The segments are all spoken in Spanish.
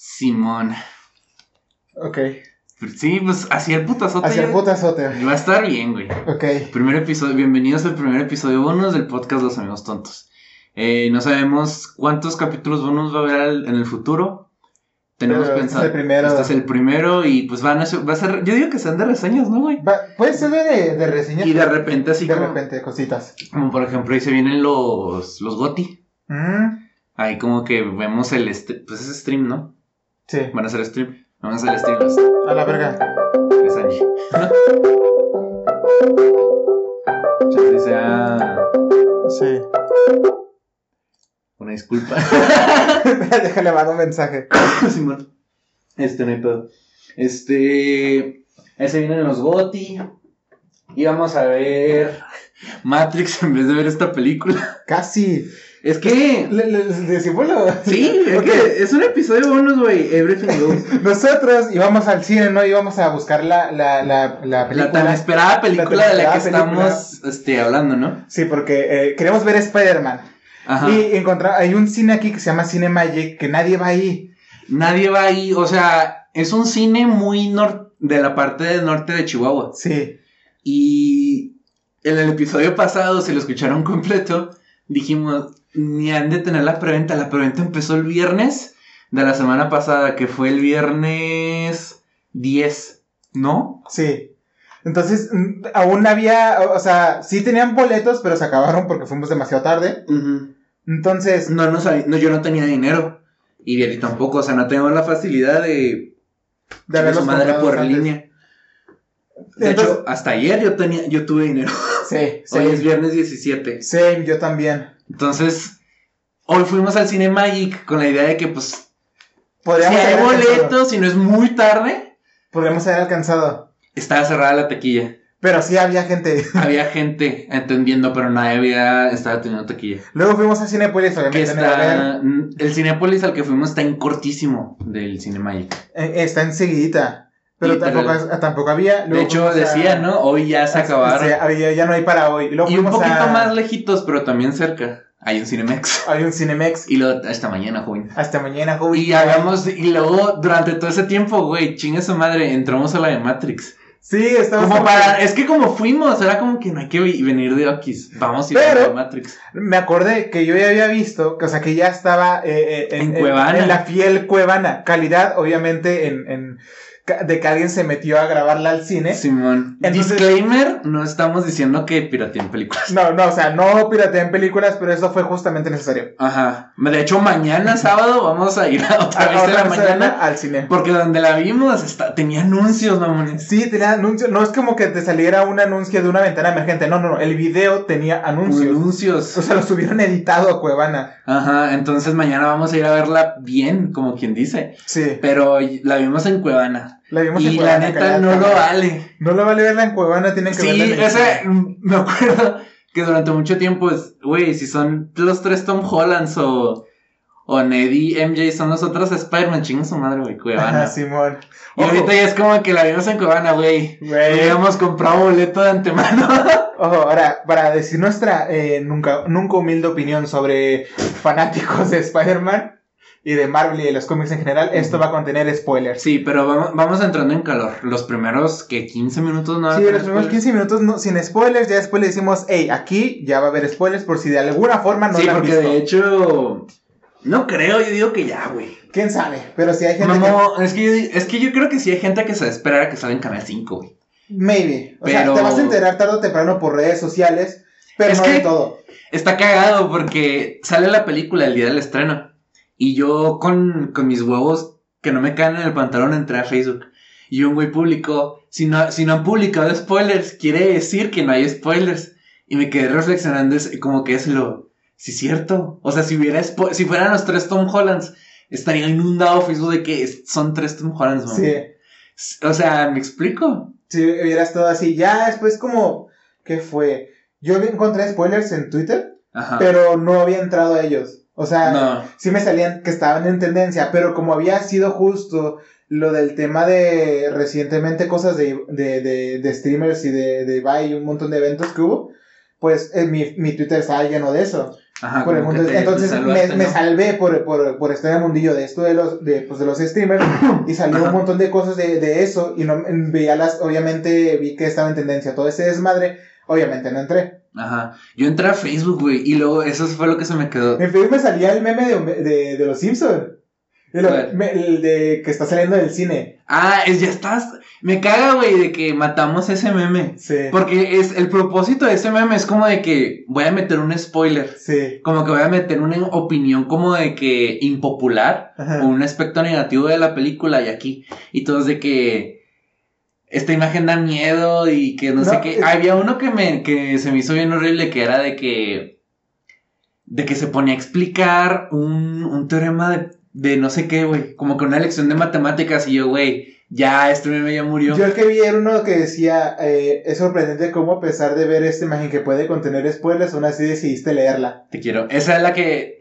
Simón. Ok. Sí, pues hacia el putazote. Hacia el putazote. Va a estar bien, güey. Ok. Primer episodio, bienvenidos al primer episodio bonus del podcast Los Amigos Tontos. Eh, no sabemos cuántos capítulos bonus va a haber al- en el futuro. Tenemos Pero este pensado. es el primero. Este es el primero y pues van a ser, va a ser, yo digo que sean de reseñas, ¿no, güey? Va- puede ser de, de reseñas. Y de repente así De como, repente, cositas. como por ejemplo ahí se vienen los, los GOTI. Mm, Ahí como que vemos el, este, pues es stream, ¿no? Sí. Van a hacer stream. Vamos a hacer los A la verga. de Sanji. Chance sea Sí. una disculpa. Déjale mandar un mensaje. Simón. Este, no hay pedo. Este. Ahí se vienen los Goti. Y vamos a ver Matrix en vez de ver esta película. Casi. Es que. Le, Sí, es que es un episodio bonus, güey. Everything goes. Nosotros íbamos al cine, ¿no? Íbamos a buscar la, la, la, la película. La tan esperada película de la que película. estamos este, hablando, ¿no? Sí, porque eh, queremos ver Spider-Man. Ajá. Y encontrar, hay un cine aquí que se llama Cine Magic, que nadie va ahí. Nadie va ahí. O sea, es un cine muy nor de la parte del norte de Chihuahua. Sí. Y en el episodio pasado, si lo escucharon completo, dijimos, ni han de tener la preventa. La preventa empezó el viernes de la semana pasada, que fue el viernes 10, ¿no? Sí. Entonces, aún había, o sea, sí tenían boletos, pero se acabaron porque fuimos demasiado tarde. Entonces, No, no, no, yo no tenía dinero. Y Vieri tampoco, o sea, no tengo la facilidad de, de haberlos su madre por antes. línea. De Entonces- hecho, hasta ayer yo tenía, yo tuve dinero. Sí, sí. Hoy es viernes 17. Sí, yo también. Entonces, hoy fuimos al Cine Magic con la idea de que, pues, si hay boletos, si no es muy tarde, Podríamos haber alcanzado. estaba cerrada la taquilla. Pero sí había gente. Había gente entendiendo, pero nadie había estaba teniendo taquilla. Luego fuimos a Cinepolis, obviamente. está. El Cinépolis al que fuimos está en cortísimo del Cine Magic. Eh, Está enseguidita. Pero Literal. tampoco, tampoco había. De hecho, a- decía, ¿no? Hoy ya se acabaron. había- ya no hay para hoy. Y, luego Y un poquito a- más lejitos, pero también cerca. Hay un Cinemex. Hay un Cinemex. Y luego, hasta mañana, joven. Hasta mañana, joven. Y hagamos, y luego, durante todo ese tiempo, güey, chingue su madre, entramos a la de Matrix. Sí, estamos. Como para, es que como fuimos, era como que no hay que venir de Oquis. Vamos a ir Pero- a la de Matrix. Me acordé que yo ya había visto, que, o sea, que ya estaba eh, eh, En Cuevana. en la fiel Cuevana. Calidad, obviamente, en, en de que alguien se metió a grabarla al cine. Simón. Entonces- Disclaimer, no estamos diciendo que pirateen películas. No, no, o sea, no pirateé películas, pero eso fue justamente necesario. Ajá. De hecho, mañana sábado vamos a ir a otra A- vez de la vez mañana. al cine. Porque donde la vimos está, tenía anuncios, mamones. Sí, tenía anuncios. No es como que te saliera un anuncio de una ventana emergente. No, no, no. El video tenía anuncios. Anuncios. O sea, los hubieran editado a Cuevana. Ajá. Entonces mañana vamos a ir a verla bien, como quien dice. Sí. Pero la vimos en Cuevana. La vimos en Y la neta no lo vale. No lo vale verla en Cuevana, tienen que verla Sí, en el ese, me acuerdo que durante mucho tiempo, es, güey, si son los tres Tom Hollands o, o Ned y MJ son los otros Spider-Man, chinga su madre, güey, Cuevana. Ajá, Simón. y ahorita ya es como que la vimos en Cuevana, güey. Güey. Habíamos comprado boleto de antemano. Ojo, ahora, para decir nuestra eh, nunca, nunca humilde opinión sobre fanáticos de Spider-Man y de Marvel y de los cómics en general, esto va a contener spoilers. sí, pero vamos, vamos entrando en calor. Los primeros, que 15 minutos no Sí, los primeros 15 minutos no- sin spoilers, ya después le decimos, hey, aquí ya va a haber spoilers por si de alguna forma no Sí, lo han porque de hecho, no creo, yo digo que ya, güey. ¿Quién sabe? Pero si hay gente No, es que, yo, es que yo creo que sí hay gente que se va a esperar a que salga en Canal 5, güey. que... Maybe. O sea, Pero- te vas a enterar tarde o temprano por redes sociales, pero Es no que- de todo. Está cagado porque sale la película el día del estreno. Y yo con, con mis huevos que no me caen en el pantalón entré a Facebook. Y un güey publicó, si no, si no han publicado spoilers, quiere decir que no hay spoilers. Y me quedé reflexionando es- como que es lo... Sí, cierto. O sea, si hubiera si fueran los tres Tom Hollands, estaría inundado Facebook de que son tres Tom Hollands, mamá. Sí. O sea, ¿me explico? Si hubieras todo así, ya después como... ¿Qué fue? Yo encontré spoilers en Twitter, Ajá. pero no había entrado a ellos. O sea, no. sí me salían que estaban en tendencia, pero como había sido justo lo del tema de recientemente cosas de, de, de, de streamers y de, de Buy y un montón de eventos que hubo, pues en mi, mi Twitter estaba lleno de eso. Ajá, por el mundo. te Entonces salvaste, me, me salvé por, por, por estar en el mundillo de esto de los, de, pues, de los streamers y salió Ajá. un montón de cosas de, de eso y no veía las, obviamente vi que estaba en tendencia todo ese desmadre, obviamente no entré. Ajá. Yo entré a Facebook, güey, y luego eso fue lo que se me quedó. En Facebook me salía el meme de, de, de los Simpsons. El, de que está saliendo del cine. Ah, es, ya estás. Me caga, güey, de que matamos ese meme. Sí. Porque es el propósito de ese meme es como de que voy a meter un spoiler. Sí. Como que voy a meter una opinión como de que impopular Ajá. o un aspecto negativo de la película y aquí. Y todos de que esta imagen da miedo y que no, sé qué. es- Había uno que me que se me hizo bien horrible que era de que de que se ponía a explicar un, un teorema de, de no sé qué, güey. Como que una lección de matemáticas y yo, güey, ya este meme ya murió. Yo el que vi era uno que decía, eh, es sorprendente cómo a pesar de ver esta imagen que puede contener spoilers, aún así decidiste leerla. Te quiero. Esa es la que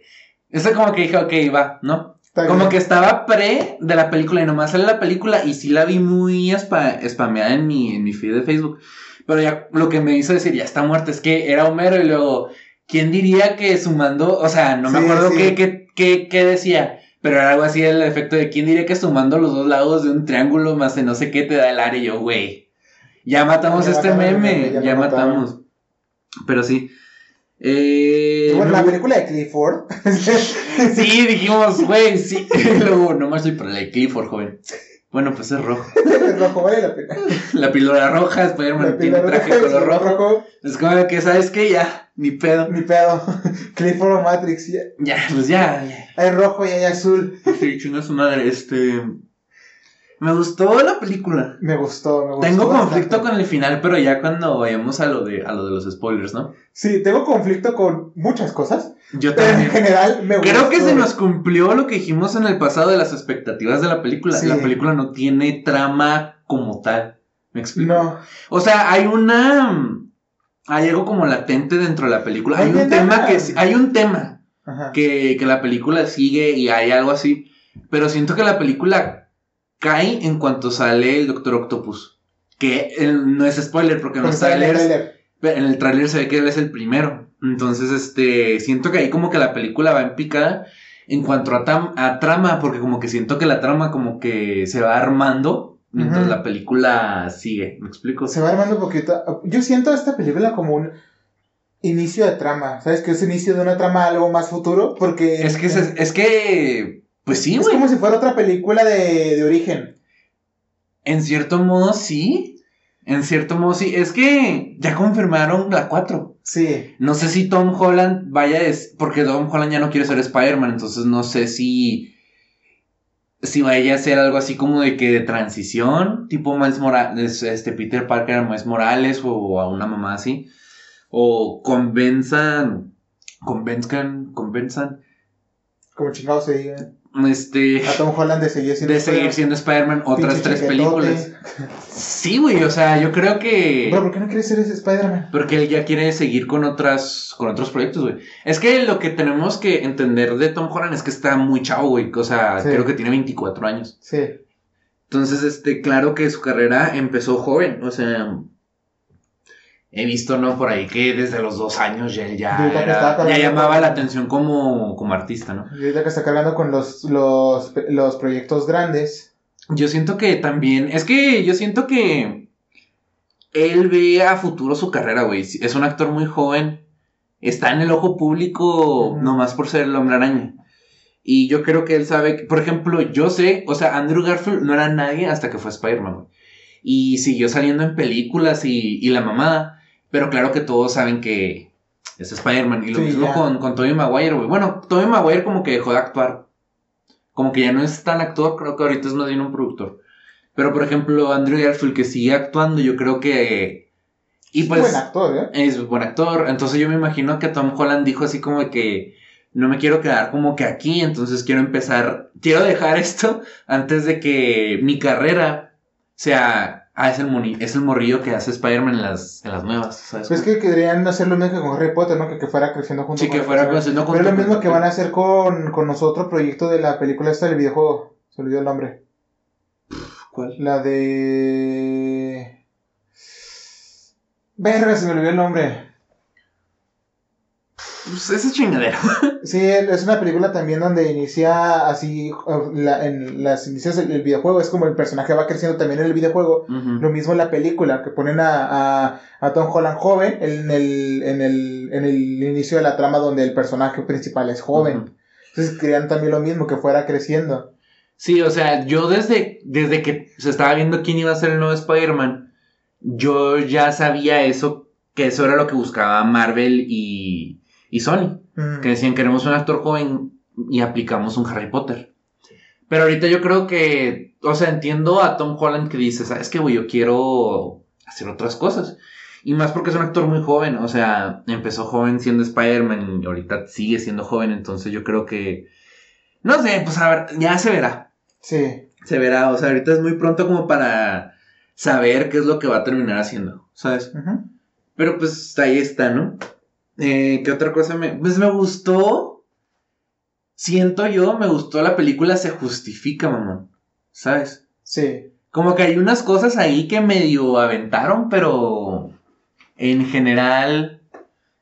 esa como que dije, ok, va, ¿no? Como que estaba pre de la película y nomás sale la película y sí la vi muy spa- spameada en mi, en mi feed de Facebook. Pero ya lo que me hizo decir, ya está muerta, es que era Homero y luego, ¿quién diría que sumando, o sea, no me Sí, acuerdo sí. qué, qué, qué, qué decía, pero era algo así el efecto de, ¿quién diría que sumando los dos lados de un triángulo más de no sé qué te da el área? Y yo, güey, ya matamos Ya este mataron meme, ya ya, lo mataron. matamos. Pero sí. Eh, bueno, la película de Clifford. Sí, dijimos, güey, sí. Luego, no más soy para la de Clifford, joven. Bueno, pues es rojo. es rojo, vale la pena. La píldora roja, Spider-Man tiene traje roja, color rojo. rojo. Es como que, ¿sabes qué? Ya, ni pedo. Ni pedo. Clifford o Matrix. Ya. Ya, pues ya, ya. Hay rojo y hay azul. Sí, chinga su madre, este... Me gustó la película. Me gustó, me gustó. Tengo bastante. conflicto con el final, pero ya cuando vayamos a lo de, a lo de los spoilers, ¿no? Sí, tengo conflicto con muchas cosas. Yo Pero en también. general me gustó. Creo que se nos cumplió lo que dijimos en el pasado de las expectativas de la película. Sí. La película no tiene trama como tal. ¿Me explico? No. O sea, hay una. Hay algo como latente dentro de la película. Hay Hay un nada. tema que. Hay un tema Ajá. que, que la película sigue y hay algo así. Pero siento que la película cae en cuanto sale el Doctor Octopus. Que eh, no es spoiler porque los sale en el. En el tráiler se ve que él es el primero. Entonces, este. Siento que ahí como que la película va en picada. En cuanto a, tam- a trama, porque como que siento que la trama como que se va armando mientras la película sigue. ¿Me explico? Se va armando un poquito. Yo siento esta película como un inicio de trama. ¿Sabes? Que es inicio de una trama algo más futuro. Porque. Es que, se- es que, pues sí, es güey. como si fuera otra película de, de origen. En cierto modo, sí. En cierto modo, sí. Es que ya confirmaron la 4. Sí. No sé si Tom Holland vaya, es porque Tom Holland ya no quiere ser Spider-Man, entonces no sé si, si vaya a ser algo así como de que de transición, tipo Miles Morales, este Peter Parker a Miles Morales o a una mamá así, o convenzan, convenzcan, convenzan, Como chingados se diga. Este, A Tom Holland de seguir siendo. de seguir siendo Spider-Man otras tres películas. Sí, güey, o sea, yo creo que... Bro, ¿por qué no quieres ser ese Spider-Man? Porque él ya quiere seguir con otras, con otros proyectos, güey. Es que lo que tenemos que entender de Tom Holland es que está muy chavo, güey. O sea, Sí. creo que tiene 24 años. Sí. Entonces, este, claro que su carrera empezó joven. O sea, he visto, ¿no? Por ahí que desde los dos años ya, él ya, era- ya llamaba con- la atención como, como artista, ¿no? Y ahorita que está cargando con los, los, los proyectos grandes. Yo siento que también, es que yo siento que él ve a futuro su carrera, güey. Es un actor muy joven, está en el ojo público Ujú. nomás por ser el hombre araña. Y yo creo que él sabe, que- por ejemplo, yo sé, o sea, Andrew Garfield no era nadie hasta que fue Spider-Man, güey. Y siguió saliendo en películas y, y la mamada. Pero claro que todos saben que es Spider-Man. Y lo Sí, mismo ya. con, con Tobey Maguire, güey. Bueno, Tobey Maguire como que dejó de actuar. Como que ya no es tan actor, creo que ahorita es más bien un productor. Pero por ejemplo, Andrew Garfield que sigue actuando, yo creo que... Y pues... Buen actor, ¿eh? Es buen actor. Entonces yo me imagino que Tom Holland dijo así como de que no me quiero quedar como que aquí, entonces quiero empezar, quiero dejar esto antes de que mi carrera sea, ah, es el, moni- es el morrillo que hace Spider-Man en las, en las nuevas, ¿sabes? Pues que querían hacer lo mismo que con Harry Potter, ¿no? Que, que fuera creciendo junto sí, con que fuera personaje. haciendo Pero es lo junto mismo que van a hacer con, con nosotros, proyecto de la película esta del videojuego. Se olvidó el nombre. ¿Cuál? La de... Verga, se me olvidó el nombre. Pues esa chingadera. Sí, es una película también donde inicia así, uh, la- en las inicios del del videojuego, es como el personaje va creciendo también en el videojuego. Lo mismo en la película, que ponen a, a, a Tom Holland joven en el, en, el, en el inicio de la trama donde el personaje principal es joven. Entonces querían también lo mismo, que fuera creciendo. Sí, o sea, yo desde, desde que se estaba viendo quién iba a ser el nuevo Spider-Man, yo ya sabía eso, que eso era lo que buscaba Marvel y, y Sony. Mm. Que decían, queremos un actor joven y aplicamos un Harry Potter. Pero ahorita yo creo que, o sea, entiendo a Tom Holland que dice, ¿sabes qué, güey? Yo quiero hacer otras cosas. Y más porque es un actor muy joven, o sea, empezó joven siendo Spider-Man y ahorita sigue siendo joven, entonces yo creo que, no sé, pues a ver, ya se verá. Sí. Se verá, o sea, ahorita es muy pronto como para saber qué es lo que va a terminar haciendo, ¿sabes? Pero pues ahí está, ¿no? Eh, ¿Qué otra cosa me.? Pues me gustó. Siento yo, me gustó la película Se Justifica, mamá. ¿Sabes? Sí. Como que hay unas cosas ahí que medio aventaron, pero. En general.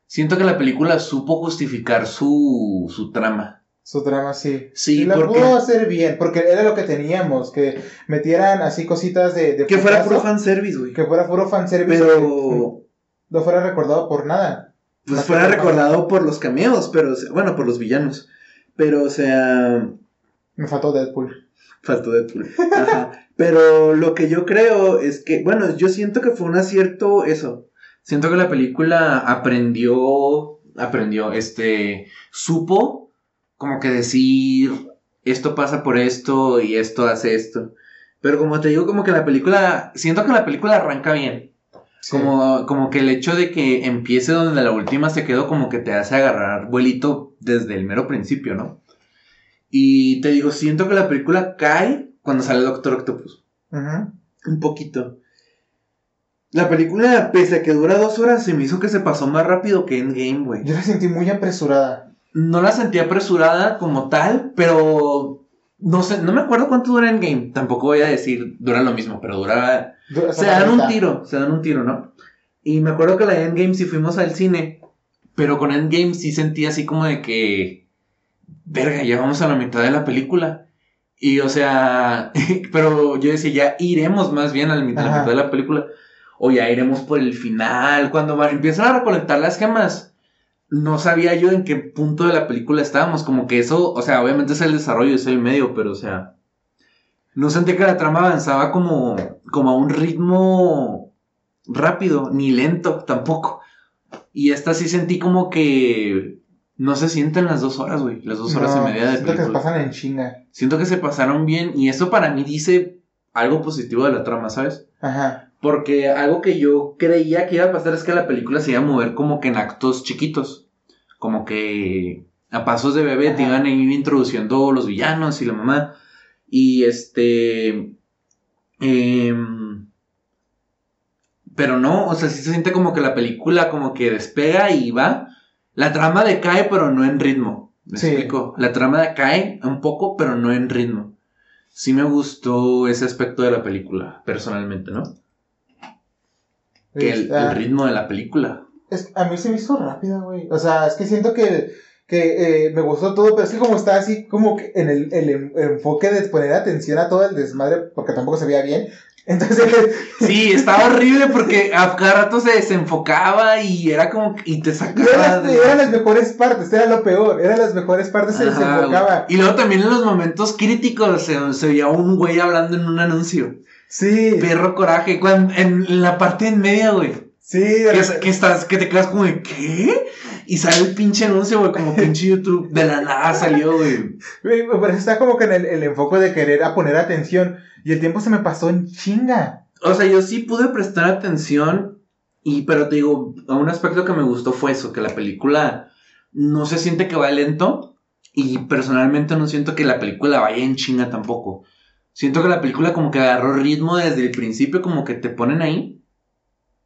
Siento que la película supo justificar su, su trama. Su trama sí. Sí, Y la porque. pudo hacer bien, porque era lo que teníamos, que metieran así cositas de... de Que fuera puro fanservice, güey. Que fuera puro fanservice. Pero. no fuera recordado por nada. Pues fuera recordado por los cameos, pero. Bueno, por los villanos. Pero, o sea. Me faltó Deadpool. Faltó Deadpool. Ajá. Pero lo que yo creo es que, bueno, yo siento que fue un acierto eso. Siento que la película aprendió, aprendió, este, supo como que decir, esto pasa por esto y esto hace esto. Pero como te digo, como que la película, siento que la película arranca bien. Sí. Como, como que el hecho de que empiece donde la última se quedó, como que te hace agarrar vuelito desde el mero principio, ¿no? Y te digo, siento que la película cae cuando sale Doctor Octopus. Ujú. Un poquito. La película, pese a que dura dos horas, se me hizo que se pasó más rápido que Endgame, güey. Yo la sentí muy apresurada. No la sentí apresurada como tal, pero no sé, no me acuerdo cuánto dura Endgame. Tampoco voy a decir dura lo mismo, pero dura Du- se dan un tiro, se dan un tiro, ¿no? Y me acuerdo que la de Endgame sí fuimos al cine, pero con Endgame sí sentí así como de que, verga, ya vamos a la mitad de la película. Y o sea, pero yo decía, ya iremos más bien a la mitad, la mitad de la película, o ya iremos por el final, cuando empiezan a recolectar las gemas. No sabía yo en qué punto de la película estábamos, como que eso, o sea, obviamente es el desarrollo, es el medio, pero o sea, no sentí que la trama avanzaba como, como a un ritmo rápido, ni lento tampoco. Y esta sí sentí como que no se sienten las dos horas, güey. Las dos horas No, y media de siento que se película. pasan en chinga. Siento que se pasaron bien y eso para mí dice algo positivo de la trama, ¿sabes? Ajá. Porque algo que yo creía que iba a pasar es que la película se iba a mover como que en actos chiquitos. Como que a pasos de bebé te Ajá. iban a ir introduciendo los villanos y la mamá. Y este. em, pero no, o sea, sí se siente como que la película como que despega y va. La trama decae, pero no en ritmo. ¿Me Sí. explico? La trama decae un poco, pero no en ritmo. Sí me gustó ese aspecto de la película, personalmente, ¿no? Que el, Está- el ritmo de la película. es- a mí se me hizo rápida, güey. O sea, es que siento que, que eh, me gustó todo, pero es que como está así, como que en el, el en- enfoque de poner atención a todo el desmadre, porque tampoco se veía bien. Entonces, Sí, estaba horrible porque a cada rato se desenfocaba y era como que- y te sacaba. eran, de- eran las mejores partes, era lo peor. Eran las mejores partes, se desenfocaba. güey. Y luego también en los momentos críticos se, se veía un güey hablando en un anuncio. Sí, Perro coraje. Cuando, en, la parte en media, güey. sí. de Que, estás, que te quedas como de ¿qué? Y sale el pinche anuncio, güey, como pinche YouTube. De la nada salió, güey. Güey, Pero está como que en el, el enfoque de querer a poner atención. Y el tiempo se me pasó en chinga. O sea, yo sí pude prestar atención. Y, pero te digo, un aspecto que me gustó fue eso, que la película no se siente que va lento. Y personalmente no siento que la película vaya en chinga tampoco. Siento que la película como que agarró ritmo desde el principio, como que te ponen ahí.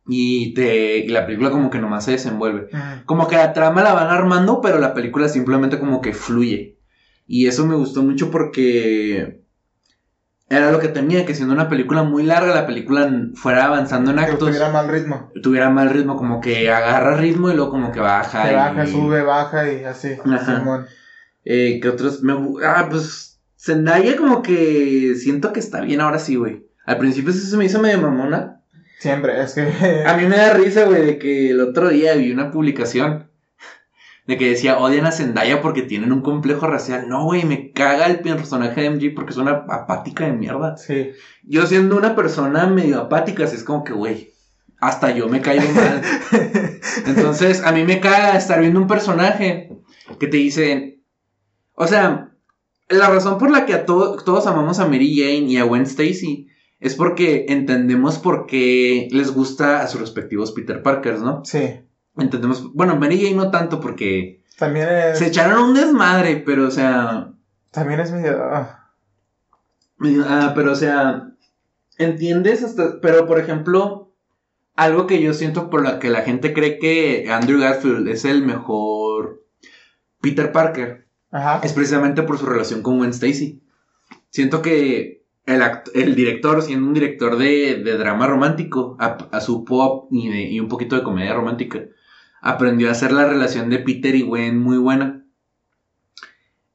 Y, te, y la película como que nomás se desenvuelve. Como que la trama la van armando, pero la película simplemente como que fluye. Y eso me gustó mucho porque era lo que temía, que siendo una película muy larga, la película fuera avanzando en Que actos, tuviera mal ritmo. tuviera mal ritmo, como que agarra ritmo y luego como que baja. Que y- baja, sube, baja y así. Ajá. Eh, ¿Qué otros? Me, ah, pues Zendaya como que siento que está bien ahora sí, güey. Al principio sí se me hizo medio mamona. Siempre, es que. A mí me da risa, güey, de que el otro día vi una publicación de que decía odian a Zendaya porque tienen un complejo racial. No, güey, me caga el personaje de MJ porque es una apática de mierda. Sí. Yo siendo una persona medio apática, así es como que, güey, hasta yo me caigo mal. Entonces, a mí me caga estar viendo un personaje que te dice, o sea, la razón por la que a to- todos amamos a Mary Jane y a Gwen Stacy es porque entendemos por qué les gusta a sus respectivos Peter Parkers, ¿no? Sí. Entendemos, bueno, Mary Jane no tanto porque También es. se echaron un desmadre, pero o sea, También es medio. ah, ah, pero o sea, entiendes hasta, pero por ejemplo, algo que yo siento por la que la gente cree que Andrew Garfield es el mejor Peter Parker Ajá. es precisamente por su relación con Gwen Stacy. Siento que el, el director, siendo un director de, de drama romántico, a, a su pop y, de- y un poquito de comedia romántica, aprendió a hacer la relación de Peter y Gwen muy buena.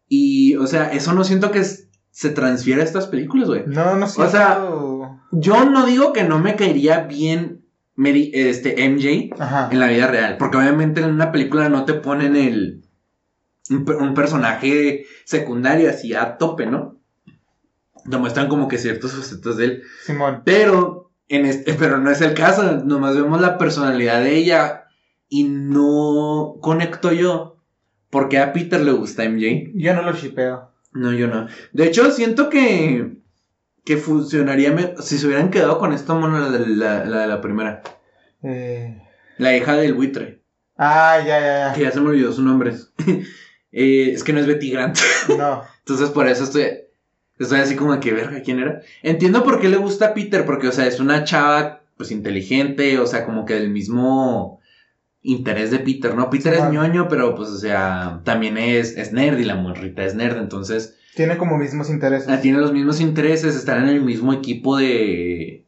Y, o sea, eso no siento que es- se transfiera a estas películas, güey. No, no sé. O sea, Yo no digo que no me caería bien Mary- este, MJ, Ajá. en la vida real. Porque obviamente en una película no te ponen el. Un, per- un personaje secundario así a tope, ¿no? Te muestran como que ciertos facetas de él. Simón. Pero, en este, pero no es el caso. Nomás vemos la personalidad de ella. Y no conecto yo. Porque a Peter le gusta MJ. Yo no lo shipeo. No, yo no. De hecho, siento que. Que funcionaría me- si se hubieran quedado con esta mona, la de la, la de la primera. Eh... La hija del buitre. Ah, ya, ya, Que ya se me olvidó su nombre. Eh, es que no es Betty Grant. No. Entonces por eso estoy, estoy así como que, verga, ¿quién era? Entiendo por qué le gusta a Peter, porque, o sea, es una chava, pues, inteligente, o sea, como que del mismo interés de Peter, ¿no? Peter es Simón. ñoño, pero, pues, o sea, también es, es nerd y la morrita es nerd, entonces, Tiene como mismos intereses. ah, tiene los mismos intereses, están en el mismo equipo de,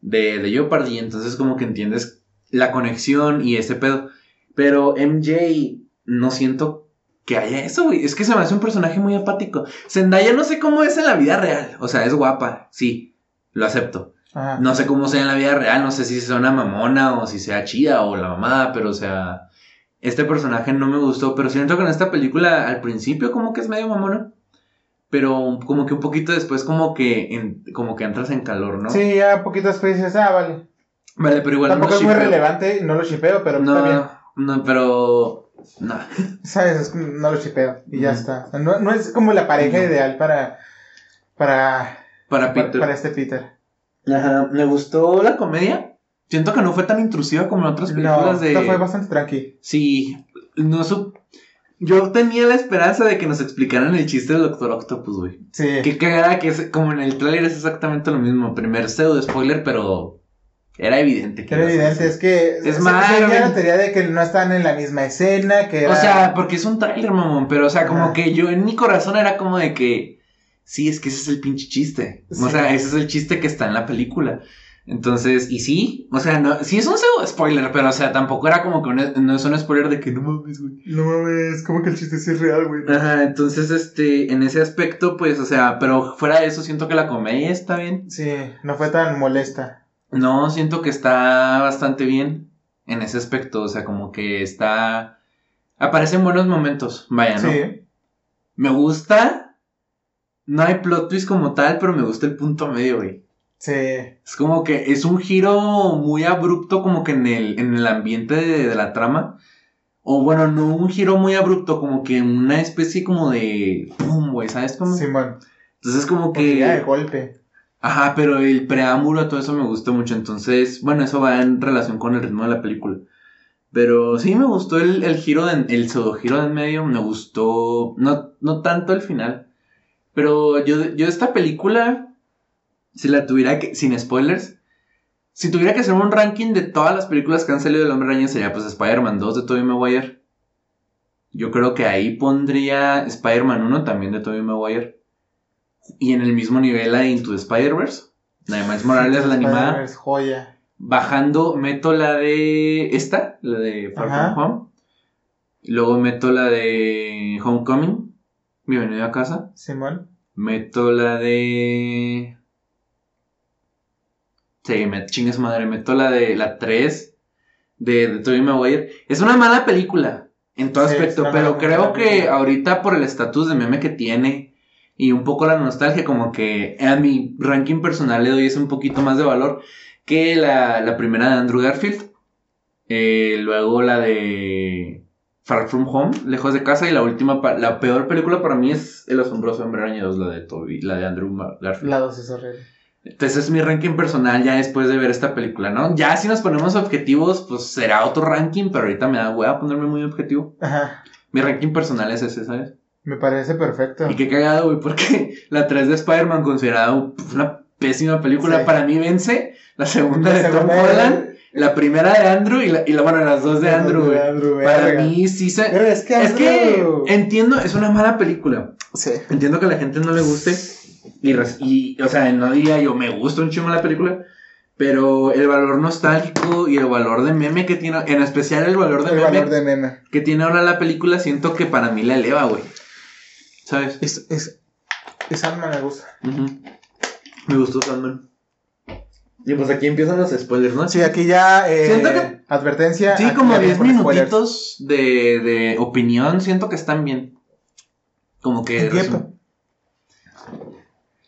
de, de Jeopardy, entonces como que entiendes la conexión y ese pedo. Pero MJ, no siento que haya eso, güey. Es que se me hace un personaje muy apático. Zendaya no sé cómo es en la vida real. O sea, es guapa, sí, lo acepto. Ajá. No sé cómo sea en la vida real, no sé si sea una mamona o si sea chida o la mamada, pero o sea, este personaje no me gustó. Pero siento que en esta película al principio como que es medio mamona. Pero como que un poquito después como que, en- como que entras en calor, ¿no? Sí, ya poquito después dices, ah, vale. Vale, pero igual Tampoco no es muy relevante, no lo shipeo, pero. No, no, pero... No. ¿Sabes? Es como, no lo shipeo y ya está. O sea, No, no es como la pareja ideal para, para, Para Peter. para este Peter. Ajá, me gustó la comedia. Siento que no fue tan intrusiva como en otras No, películas de... esta fue bastante tranqui. Sí, no sup- Yo tenía la esperanza de que nos explicaran el chiste del Doctor Octopus, güey. Sí. Que cagada que es, como en el tráiler es exactamente lo mismo. Primer pseudo spoiler, pero era evidente que Era evidente, es que Es seguía la teoría de que no están en la misma escena, que era... O sea, porque es un tráiler, mamón, pero o sea, como que yo en mi corazón era como de que sí, es que ese es el pinche chiste. O sea, ese es el chiste que está en la película. Entonces, y sí, o sea, no, sí es un pseudo spoiler, pero o sea, tampoco era como que no es un spoiler de que no mames, güey. No mames, como que el chiste sí es real, güey. Ajá, entonces, este, en ese aspecto, pues, o sea, pero fuera de eso, siento que la comedia está bien. Sí, no fue tan molesta. No, siento que está bastante bien en ese aspecto, o sea, como que está... Aparecen buenos momentos, vaya, ¿no? Sí. Me gusta, no hay plot twist como tal, pero me gusta el punto medio, güey. Sí. Es como que es un giro muy abrupto como que en el, en el ambiente de, de la trama. O bueno, no un giro muy abrupto, como que una especie como de... ¡Pum! güey, ¿sabes cómo? Simón. Entonces como Porque ya de que... golpe. Ajá, pero el preámbulo, todo eso me gustó mucho. Entonces, bueno, eso va en relación con el ritmo de la película. Pero sí me gustó el, el giro, de, el pseudo giro de medio. Me gustó, no, no tanto el final. Pero yo, yo esta película, si la tuviera que, sin spoilers, si tuviera que hacer un ranking de todas las películas que han salido del Hombre Araña, sería pues Spider-Man 2 de Tobey Maguire. Yo creo que ahí pondría Spider-Man 1 también de Tobey Maguire. Y en el mismo nivel la de Into the Spider-Verse. La de Miles Morales, la animada. Spider-Verse, joya. Bajando, meto la de esta, la de Far Ajá. From Home. Luego meto la de Homecoming. Bienvenido a casa. Simón. Meto la de. Sí, me chingue su madre. Meto la de la 3 de, de Tobey Maguire. Es una mala película en todo Sí, aspecto, pero creo que película. ahorita por el estatus de meme que tiene y un poco la nostalgia, como que a mi ranking personal le doy ese un poquito más de valor que la, la primera de Andrew Garfield. Eh, luego la de Far From Home, Lejos de Casa. Y la última, la peor película para mí es El Asombroso Hombre Araña 2, la de Toby, la de Andrew Garfield. La dos es horrible. Entonces es mi ranking personal ya después de ver esta película, ¿no? Ya si nos ponemos objetivos, pues será otro ranking, pero ahorita me da hueá ponerme muy objetivo. Ajá. Mi ranking personal es ese, ¿sabes? Me parece perfecto. Y qué cagado, güey, porque la 3 de Spider-Man, considerada una pésima película, Sí. para mí vence la segunda La de Tom segunda Holland, la primera de Andrew y, la, y la, bueno, las dos de Andrew, güey. Para verga. mí sí se... Verga, es que Es que entiendo, es una mala película. Sí. Entiendo que a la gente no le guste. Y, res- y, o sea, no diría yo, me gusta un chingo la película. Pero el valor nostálgico y el valor de meme que tiene, en especial el valor de El meme valor de meme. que tiene ahora la película, siento que para mí la eleva, güey. ¿Sabes? Es, es, es me gusta. Me gustó Sandman. Y pues aquí empiezan los spoilers, ¿no? Sí, aquí ya. Eh, Siento que- Advertencia. Sí, como ya 10 viene con spoilers. minutitos de, de opinión, siento que están bien. Como que...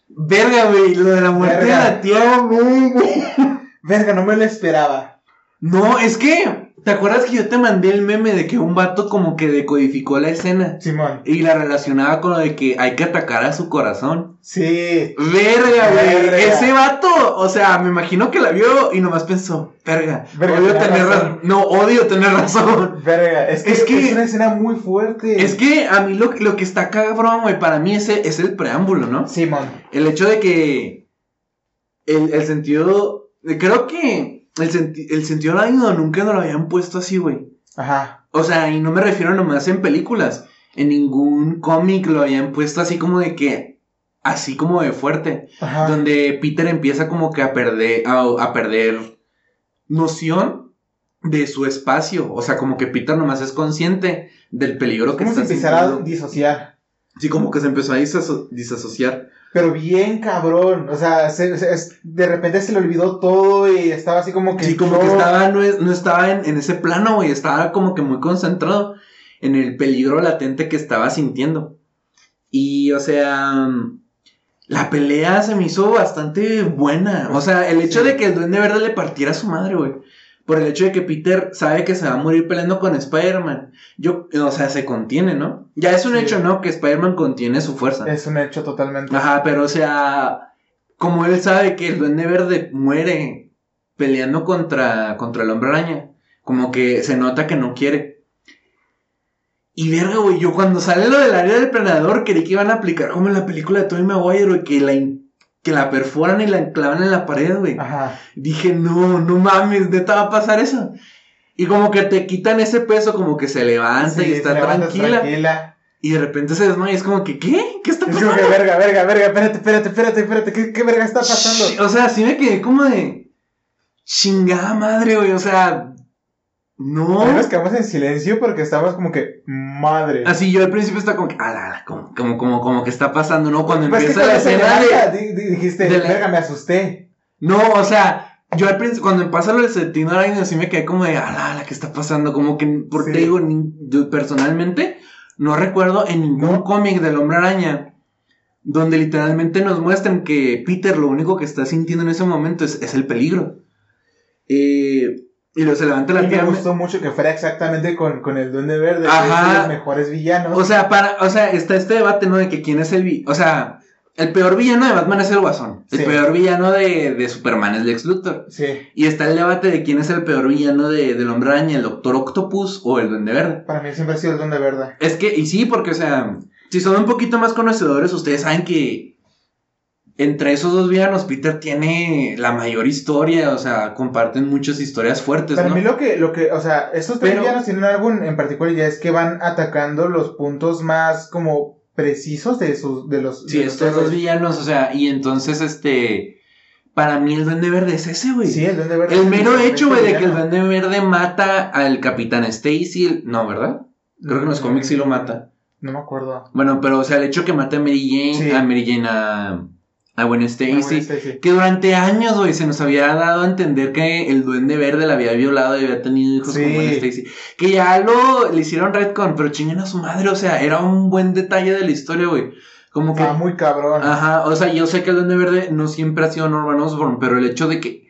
Verga, güey, lo de la muerte Verga. de la tía, güey, güey. Verga, no me lo esperaba. No, es que, ¿te acuerdas que yo te mandé el meme de que un vato como que decodificó la escena? Simón. Y la relacionaba con lo de que hay que atacar a su corazón. Sí. Verga, güey. Ese vato, o sea, me imagino que la vio y nomás pensó, verga, Verga, odio tener razón. No, odio tener razón. Verga, es que Es una escena muy fuerte. Es que a mí lo, lo que está cabrón, güey, para mí ese es el preámbulo, ¿no? Simón. El hecho de que el, el sentido, creo que el, senti- el sentido arácnido nunca nos lo habían puesto así, güey. Ajá. O sea, y no me refiero nomás en películas. En ningún cómic lo habían puesto así como de que, así como de fuerte. Ajá. Donde Peter empieza como que a perder, a, a perder noción de su espacio. O sea, como que Peter nomás es consciente del peligro que ¿Cómo se está empezará a disociar? Sí, como que se empezó a disaso- disasociar. Pero bien cabrón. O sea, se- de repente se le olvidó todo y estaba así como que. Sí, como que estaba, no, es- no estaba en, en ese plano, güey. Estaba como que muy concentrado en el peligro latente que estaba sintiendo. Y, o sea, la pelea se me hizo bastante buena. O sea, el hecho Sí. de que el Duende Verde le partiera a su madre, güey. Por el hecho de que Peter sabe que se va a morir peleando con Spider-Man. Yo, o sea, se contiene, ¿no? Ya es un Sí. hecho, ¿no? Que Spider-Man contiene su fuerza. Es un hecho totalmente. Ajá, pero o sea, como él sabe que el Duende Verde muere peleando contra, contra el Hombre Araña, como que se nota que no quiere. Y verga, güey, yo cuando sale lo del área del planador creí que iban a aplicar como en la película de Tobey Maguire, güey, que la, que la perforan y la enclavan en la pared, güey. Ajá. Dije, no, no mames, neta va a pasar eso. Y como que te quitan ese peso, como que se levanta y está tranquila. tranquila. Y de repente se desmaya, es como que, ¿qué? ¿Qué está Es pasando? como que verga, verga, verga, espérate, espérate, espérate, espérate, ¿qué, qué verga está pasando? Sh- O sea, sí me quedé como de. Chingada madre, güey. O sea. No. Nos quedamos en silencio porque estábamos como que, madre. Así yo al principio estaba como que. ala, como, como, como, como que está pasando, ¿no? Cuando Pues empieza la escena de. di- di- dijiste, de la- verga, me asusté. No, o sea. Yo al principio, cuando pasa lo del Sentino Araña, sí me quedé como de. ala, ala, ¿qué está pasando? Como que. Porque Sí. digo, ni- yo personalmente. No recuerdo en ningún No. cómic del Hombre Araña. Donde literalmente nos muestran que Peter lo único que está sintiendo en ese momento es, es el peligro. Eh, y luego se levanta la Y me gustó mucho que fuera exactamente con, con el Duende Verde, que Ajá. de los mejores villanos. O sea, para, o sea, está este debate, ¿no? De que quién es el vi- O sea, el peor villano de Batman es el Guasón. El Sí. peor villano de, de Superman es Lex Luthor. sí, Y está el debate de quién es el peor villano de, del Hombre Araña, el Doctor Octopus o el Duende Verde. para mí siempre ha sido el Duende Verde. Es que, y sí, porque, o sea, si son un poquito más conocedores, ustedes saben que entre esos dos villanos, Peter tiene la mayor historia, o sea, comparten muchas historias fuertes, Para ¿no? mí lo que, lo que, o sea, estos tres Pero- villanos tienen algo en, en particular ya es que van atacando los puntos más como precisos de sus, de los... Sí, de los estos dos villanos, o sea, y entonces, este, para mí el Duende Verde es ese, güey. Sí, el Duende Verde. El es mero el hecho, güey, de que el. Duende Verde mata al Capitán Stacy, no, ¿verdad? Creo que en los cómics sí lo mata. No me acuerdo. Bueno, pero, o sea, el hecho que mate a Mary Jane, Sí. a Mary Jane, a, a Gwen Stacy, Ah, bueno, Stacy. que durante años, güey, se nos había dado a entender que el Duende Verde la había violado y había tenido hijos Sí. con Gwen Stacy. Que ya lo, le hicieron retcon, pero chinguen a su madre, o sea, era un buen detalle de la historia, güey. Como que... Ah, muy cabrón. Ajá, o sea, yo sé que el Duende Verde no siempre ha sido Norman Osborn, pero el hecho de que...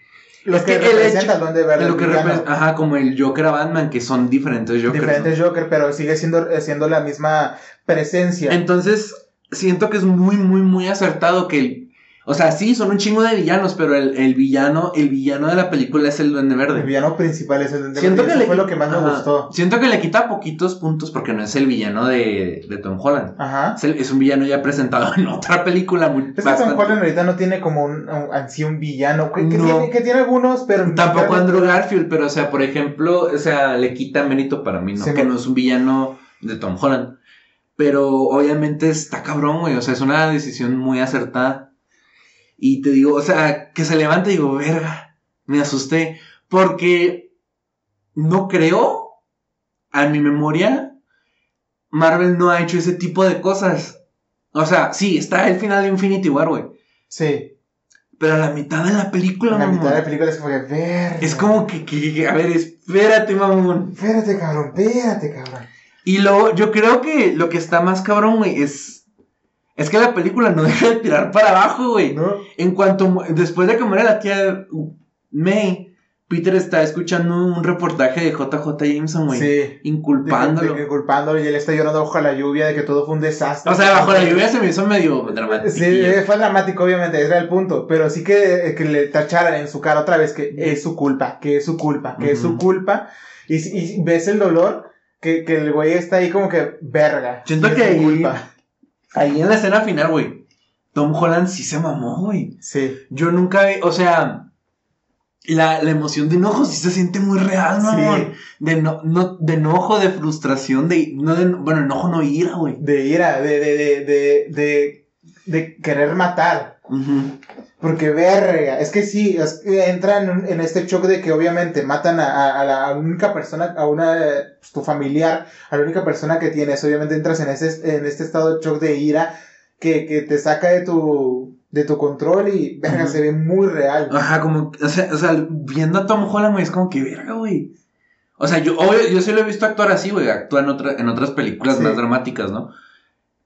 Lo es que, que el representa hecho- al Duende Verde. de lo que el Ajá, como el Joker a Batman, que son diferentes Jokers. ¿no? Diferentes Joker, pero sigue siendo, eh, siendo la misma presencia. Entonces, siento que es muy, muy, muy acertado que el... O sea, sí, son un chingo de villanos, pero el, el villano, el villano de la película es el Duende el Verde. villano principal es el Duende Siento Verde. que le fue lo que más me gustó. Siento que le quita poquitos puntos porque no es el villano de, de Tom Holland. Ajá. Es, el- es un villano ya presentado en otra película muy Es que Tom bastante- Holland ahorita no tiene como un, así un villano. Que, que No. tiene, que tiene algunos, pero. Tampoco Andrew Garfield, pero o sea, por ejemplo, o sea, le quita mérito para mí, ¿no? Sí, que no es un villano de Tom Holland. Pero obviamente está cabrón, güey. O sea, es una decisión muy acertada. Y te digo, o sea, que se levante y digo, verga, me asusté. Porque no creo, a mi memoria, Marvel no ha hecho ese tipo de cosas. O sea, sí, está el final de Infinity War, güey. Sí. Pero a la mitad de la película, En la mamón. mitad de la película es como que. Ver. Es como que, que- que- a ver, espérate, mamón. Espérate, cabrón. Espérate, cabrón. Y luego, yo creo que lo que está más cabrón, güey, es. Es que la película no deja de tirar para abajo, güey. ¿No? En cuanto. Después de que muere la tía May, Peter está escuchando un reportaje de JJ Jameson, güey. Sí. Inculpándolo. De de que culpándolo y él está llorando bajo la lluvia de que todo fue un desastre. O sea, bajo la lluvia se me hizo medio dramático. Sí, eh, fue dramático, obviamente, ese era el punto. Pero sí que, eh, que le tacharan en su cara otra vez que es su culpa, que es su culpa, que es su culpa. Y, y ves el dolor que, que el güey está ahí como que verga. Siento que es su ahí- culpa. Ahí en la escena final, güey. Tom Holland sí se mamó, güey. Sí. Yo nunca vi, o sea, la, la emoción de enojo sí se siente muy real, Sí. mamón. De, no, no, de enojo, de frustración, de, no de, bueno, enojo no ira, güey. De ira, de, de, de, de, de querer matar. Porque verga, es que sí, es que entra en, en este shock de que obviamente matan a, a- a la única persona, a una, pues, tu familiar, a la única persona que tienes, obviamente entras en, ese, en este estado de shock de ira que, que te saca de tu, de tu control y verga, se ve muy real. Ajá, como, o sea, o sea, viendo a Tom Holland, güey, es como que verga, güey. O sea, yo, obvio, yo sí lo he visto actuar así, güey, actúa en, otra, en otras películas Sí. más dramáticas, ¿no?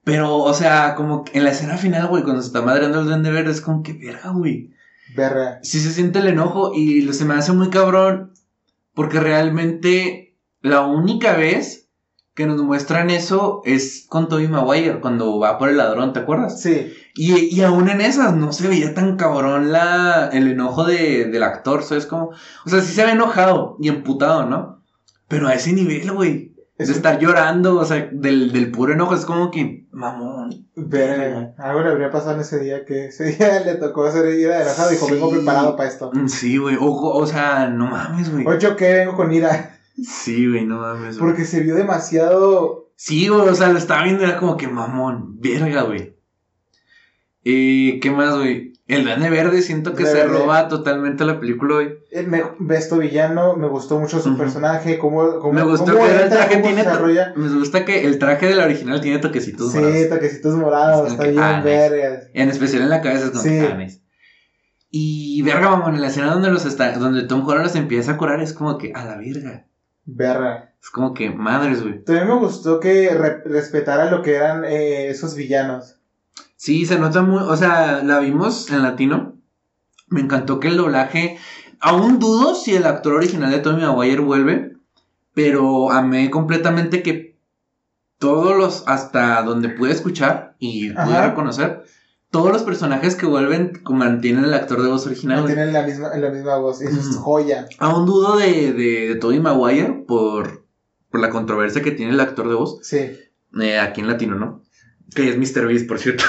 Pero, o sea, como en la escena final, güey, cuando se está madreando el duende verde, es como que verga, güey. Verga. sí se siente el enojo y lo- se me hace muy cabrón porque realmente la única vez que nos muestran eso es con Tobey Maguire cuando va por el ladrón, ¿te acuerdas? Sí, Y, y aún en esas no se veía tan cabrón la, el enojo de, del actor, ¿sabes cómo? O sea, sí se ve enojado y emputado, ¿no? Pero a ese nivel, güey. Es estar llorando, o sea, del, del puro enojo, es como que, mamón. verga. Algo le habría pasado en ese día que ese día le tocó hacer ira de enojado y dijo, Sí. vengo preparado para esto. Mm, Sí, güey, o, o sea, no mames, güey. Ocho que vengo con ira. Sí, güey, no mames. Porque se vio demasiado. Sí, güey, o sea, lo estaba viendo era como que mamón, verga, güey. Eh, ¿qué más, güey? El Duende Verde siento que se roba totalmente la película, eh, Me, Besto villano, me gustó mucho su personaje, cómo, cómo, Me gustó cómo que el traje cómo tiene desarrolla. Me gusta que el traje de la original tiene toquecitos Sí, morados. toquecitos morados, Es está que, bien ah, vergas. En especial en la cabeza es como Sí. que, ah, nice. Y verga, mamón, en la escena donde los está, donde Tom Holland los empieza a curar es como que, a la verga. Verga. Es como que, madres, güey. También me gustó que re- respetara lo que eran eh, esos villanos. Sí, se nota muy, o sea, la vimos en latino. Me encantó que el doblaje, aún dudo si el actor original de Tommy Maguire vuelve, pero amé completamente que todos los, hasta donde pude escuchar y pude reconocer, todos los personajes que vuelven mantienen el actor de voz original. No güey. tienen la misma, la misma voz. Es joya. Aún dudo de, de, de Tobey Maguire por, por la controversia que tiene el actor de voz. Sí. Eh, aquí en latino, ¿no? Que es Mr. Beast, por cierto.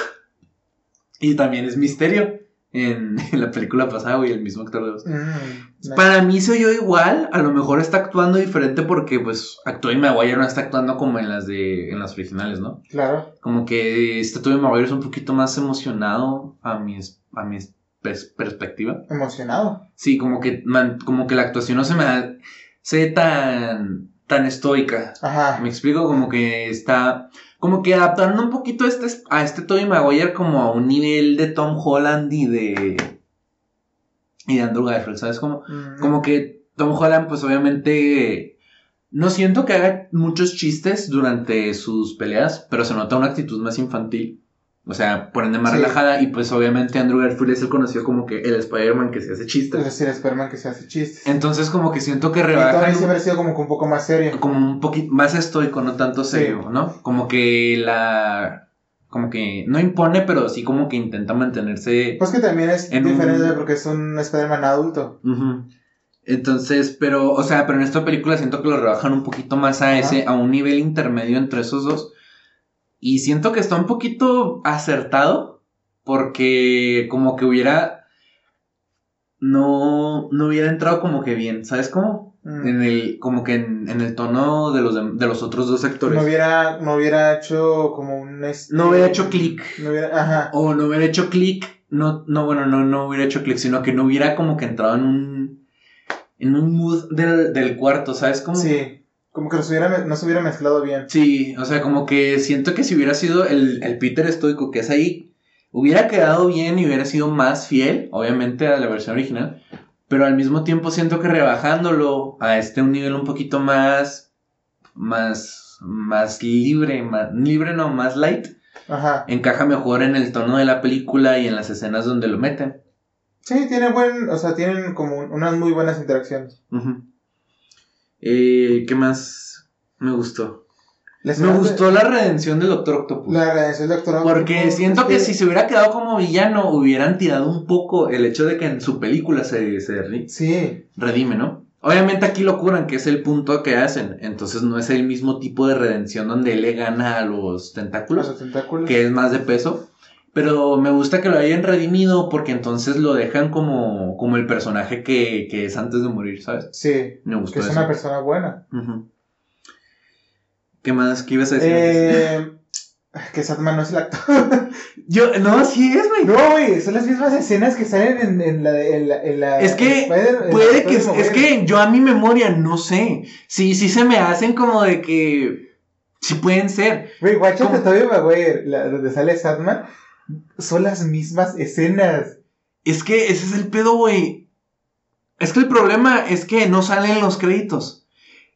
Y también es Misterio. en, en la película pasada, güey, el mismo actor de voz. Mm. Para mí se oyó igual, a lo mejor está actuando diferente porque, pues, Tobey Maguire no está actuando como en las de, en las originales, ¿no? Claro. Como que este Tobey Maguire es un poquito más emocionado a mi, a mi perspectiva. Emocionado. Sí, como que, man- como que la actuación no se me hace tan, tan estoica. Ajá. Me explico, como que está, como que adaptando un poquito a este, a este Tobey Maguire como a un nivel de Tom Holland y de, y de Andrew Garfield, ¿sabes? Como, Mm, como que Tom Holland, pues obviamente, no siento que haga muchos chistes durante sus peleas, pero se nota una actitud más infantil. O sea, por ende más Sí. relajada. Y pues obviamente Andrew Garfield es el conocido como que el Spider-Man que se hace Es chistes. decir, Spider-Man que se hace chistes. Entonces como que siento que Y rebajan siempre ha sido como que un poco más serio. como un poquito más estoico, no tanto Sí. serio, ¿no? Como que la... Como que no impone, pero sí como que intenta mantenerse... Pues que también es En un- diferente porque es un Spider-Man adulto. Entonces, pero, o sea, pero en esta película siento que lo rebajan un poquito más a Ajá. ese, a un nivel intermedio entre esos dos. Y siento que está un poquito acertado, porque como que hubiera, no, no hubiera entrado como que bien, ¿sabes cómo? Mm. En el, como que en, en el tono de los, de, de los otros dos actores. No hubiera, no hubiera hecho como un... este- No hubiera hecho clic. No hubiera, ajá. O no hubiera hecho clic, no, no, bueno, no, no hubiera hecho clic, sino que no hubiera como que entrado en un, en un mood del, del cuarto, ¿sabes cómo? Sí. Como que no se hubiera, no se hubiera mezclado bien. Sí, o sea, como que siento que si hubiera sido el, el Peter estoico que es ahí, hubiera quedado bien y hubiera sido más fiel, obviamente, a la versión original, pero al mismo tiempo siento que rebajándolo a este un nivel un poquito más, más, más libre, más, libre no, más light, Ajá. encaja mejor en el tono de la película y en las escenas donde lo meten. Sí, tiene buen, o sea, tienen como unas muy buenas interacciones. Eh, ¿Qué más me gustó? Me de- gustó la redención del Doctor Octopus. La redención del doctor Porque Octopus, siento es que si se hubiera quedado como villano, hubieran tirado un poco el hecho de que en su película se, se Sí, redime, ¿no? Obviamente aquí lo curan, que es el punto que hacen. Entonces no es el mismo tipo de redención donde él le gana a los los tentáculos, tentáculos. que es más de peso. Pero me gusta que lo hayan redimido porque entonces lo dejan como, como el personaje que, que es antes de morir, ¿sabes? Sí, Me gustó que es eso. una persona buena. ¿Qué más? ¿Qué ibas a decir? Eh, que Satman no es el actor. Yo, no, sí es, güey. no, güey, son las mismas escenas que salen en, en la, en la, en la- Es que Spider- Puede que, es, que yo a mi memoria no sé. Sí, sí se me hacen como de que. Sí pueden ser. Güey, ¿Cómo? todavía, güey, donde sale Satman. Son las mismas escenas. Es que ese es el pedo, güey. Es que el problema es que no salen los créditos.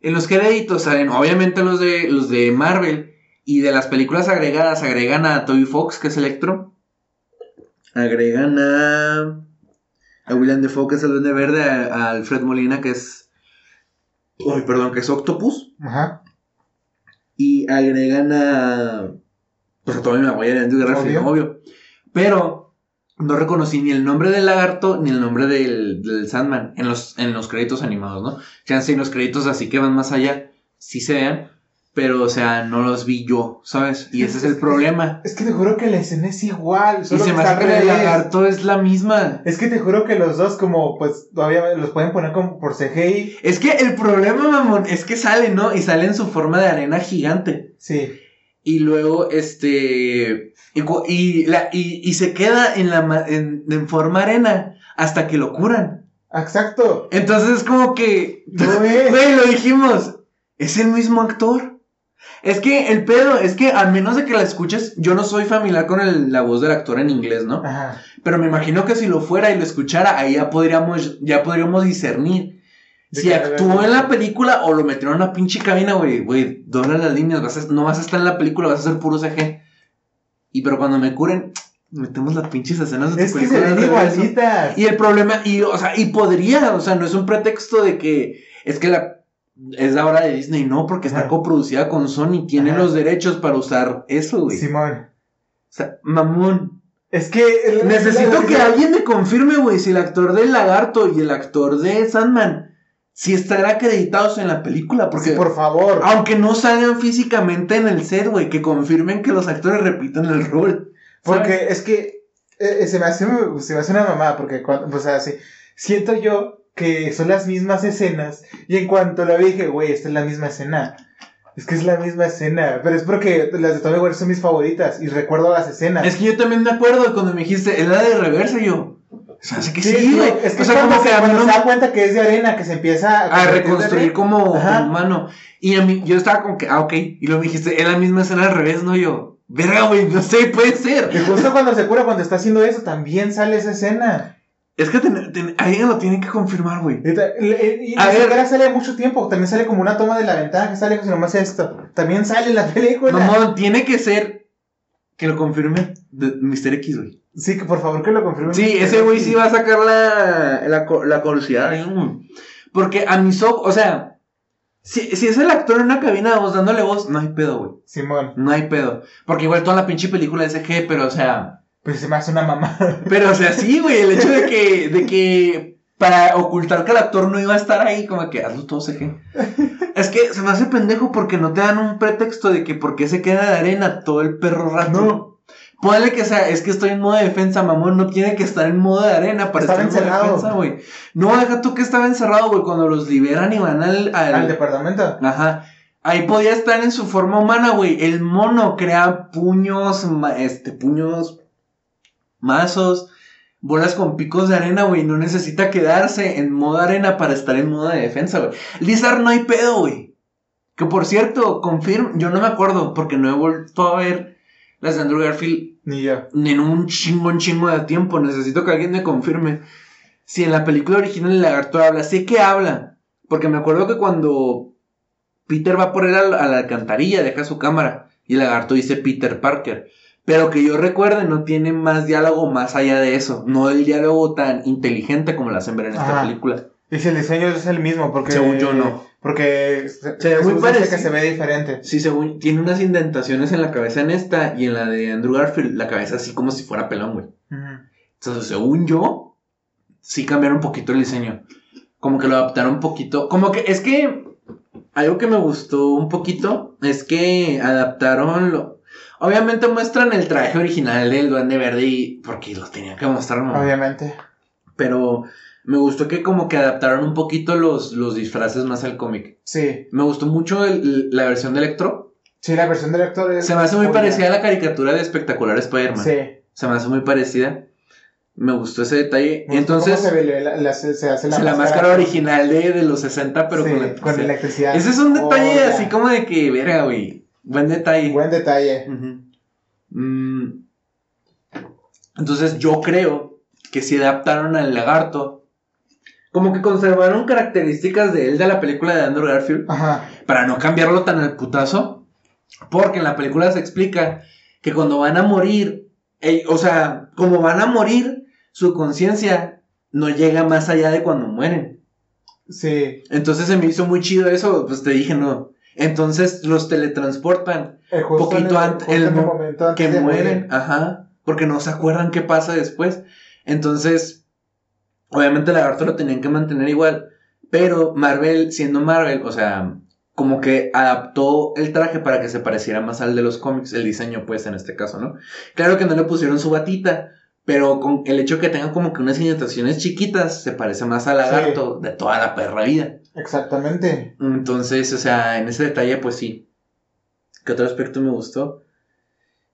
En los créditos salen, obviamente, los de, los de Marvel. Y de las películas agregadas, agregan a Toby Fox, que es Electro. Agregan a. A William Defoe, que es el Duende Verde. A, a Alfred Molina, que es. Uy, perdón, que es Octopus. Ajá. Y agregan a. Pues a Tobey Maguire y Andrew Garfield, Obvio. obvio. Pero no reconocí ni el nombre del lagarto ni el nombre del, del Sandman en los, en los créditos animados, ¿no? Chance en los créditos así que van más allá, sí se vean, pero o sea, no los vi yo, ¿sabes? Y ese es el problema. Es que te juro que la escena es igual. Y se me hace que el lagarto es la misma. Es que te juro que los dos, como, pues, todavía los pueden poner como por CGI. Es que el problema, mamón, es que sale, ¿no? Y sale en su forma de arena gigante. Sí. Y luego, este. Y, y, la, y, y se queda en, la, en, en forma arena hasta que lo curan. Exacto. Entonces es como que. No es. Güey, lo dijimos. Es el mismo actor. Es que el pedo es que a menos de que la escuches, yo no soy familiar con el- la voz del actor en inglés, ¿no? Ajá. Pero me imagino que si lo fuera y lo escuchara, ahí ya podríamos, ya podríamos discernir. Si que- actuó en la película o lo metieron en una pinche cabina, güey, güey, dobla las líneas, vas a- no vas a estar en la película, vas a hacer puro CG. Y pero cuando me curen, metemos las pinches escenas de tu Es que se película regreso. igualitas. Y el problema, y, o sea, y podría, o sea, no es un pretexto de que es que la es la hora de Disney, no, porque está coproducida con Sony, tiene Ajá. los derechos para usar eso, güey. Simón. O sea, mamón. Es que. el- Necesito que alguien me confirme, güey, si el actor del lagarto y el actor de Sandman si estarán acreditados en la película, porque Sí, por favor. aunque no salgan físicamente en el set, güey, que confirmen que los actores repiten el rol. ¿sabes? Porque es que eh, eh, se, me hace, se me hace una mamá, porque cuando, o sea, sí, siento yo que son las mismas escenas, y en cuanto lo vi dije, güey, esta es la misma escena. Es que es la misma escena, pero es porque las de Tommy Maguire son mis favoritas y recuerdo las escenas. Es que yo también me acuerdo cuando me dijiste, es la de reversa, yo. O sea, sé que sí, Sí, güey. es que o sea, como que se, cuando no se da cuenta que es de arena, que se empieza a reconstruir como, humano. Y a mí, yo estaba como que, ah, ok. Y luego me dijiste, es la misma escena al revés, ¿no? Yo, verga, güey, no sé, puede ser. Y justo cuando se cura, cuando está haciendo eso, también sale esa escena. Es que ten- ten- alguien lo tiene que confirmar, güey. Y, ta- y- A ver. sale mucho tiempo, también sale como una toma de la ventana que sale, si nomás esto. También sale en la película. Mamón, tiene que ser que lo confirme Mr. X, güey. Sí, que por favor que lo confirmen. Sí, ese güey sí va a sacar la, la, la curiosidad. Porque a mis ojos, o sea, si, si es el actor en una cabina de voz dándole voz, no hay pedo, güey. Simón, No hay pedo. Porque igual toda la pinche película es CG, pero o sea. pues se me hace una mamá. Pero o sea, sí, güey. El hecho de que, de que para ocultar que el actor no iba a estar ahí, como que hazlo todo CG. Es que se me hace pendejo porque no te dan un pretexto de que por qué se queda de arena todo el perro rato. No. Ponle que sea, es que estoy en modo de defensa, mamón. No tiene que estar en modo de arena para Estaba estar en modo de defensa, güey. No, deja tú que estaba encerrado, güey. Cuando los liberan y van al. al- Al departamento. Ajá. Ahí podía estar en su forma humana, güey. El mono crea puños, este, puños, mazos, bolas con picos de arena, güey. No necesita quedarse en modo arena para estar en modo de defensa, güey. Lizard no hay pedo, güey. Que por cierto, confirmo, yo no me acuerdo porque no he vuelto a ver las de Andrew Garfield Ni yo. en un chingo, un chingo de tiempo. Necesito que alguien me confirme. Si en la película original el lagarto habla, sé que habla. Porque me acuerdo que cuando Peter va por él a la, alcantarilla, deja su cámara. Y el lagarto dice Peter Parker. Pero que yo recuerde, no tiene más diálogo más allá de eso. No el diálogo tan inteligente como lo hacen ver en esta Ajá. película. Y si el diseño es el mismo, porque. Según yo, no. Porque. Se, ve muy parecido. que se ve diferente. Sí, según, tiene unas indentaciones en la cabeza en esta y en la de Andrew Garfield, la cabeza así como si fuera pelón, güey. Entonces, según yo, sí cambiaron un poquito el diseño. Como que lo adaptaron un poquito. Como que es que algo que me gustó un poquito es que adaptaron lo. Obviamente muestran el traje original del Duende Verde y. Porque los tenían que mostrar, ¿no? Obviamente. Pero me gustó que como que adaptaron un poquito los, los disfraces más al cómic. Sí. Me gustó mucho el- la versión de Electro. Sí, la versión del actor es. Se me hace muy buena. parecida a la caricatura de Espectacular Spider-Man. Sí. Se me hace muy parecida. Me gustó ese detalle. Me Entonces. se, ve la, la- se, se hace la, máscara original de, de los 60, pero Sí, con con, electricidad. electricidad. Ese es un detalle Oh, así como de que, verga, güey. Buen detalle. Buen detalle. Mm. Entonces yo creo que si adaptaron al lagarto, como que conservaron características de él de la película de Andrew Garfield, Ajá. para no cambiarlo tan al putazo, porque en la película se explica que cuando van a morir, o sea, como van a morir, su conciencia no llega más allá de cuando mueren. Sí. Entonces se me hizo muy chido eso, pues te dije no. Entonces los teletransportan, Eh, justo Poquito en el, ant- justo el en el mo- momento antes que de mueren, morir. ajá, porque no se acuerdan qué pasa después. Entonces, obviamente el lagarto lo tenían que mantener igual, pero Marvel, siendo Marvel, o sea, como que adaptó el traje para que se pareciera más al de los cómics, el diseño pues en este caso, ¿no? Claro que no le pusieron su batita, pero con el hecho que tenga como que unas indentaciones chiquitas, se parece más al lagarto de toda la perra vida. Exactamente. Entonces, o sea, en ese detalle, pues sí. ¿Qué otro aspecto me gustó?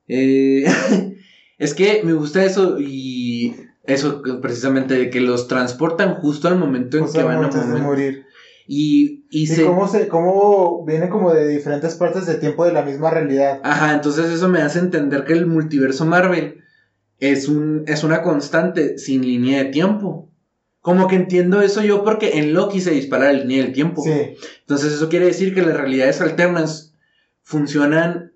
Eh, es que me gusta eso y eso precisamente de que los transportan justo al momento en Justo que van a de morir. Y, y Y, se... cómo, se, cómo viene como de diferentes partes del tiempo de la misma realidad. Ajá, entonces eso me hace entender que el multiverso Marvel es, un, es una constante sin línea de tiempo. Como que entiendo eso yo porque en Loki se dispara la línea del tiempo. Sí. Entonces eso quiere decir que las realidades alternas funcionan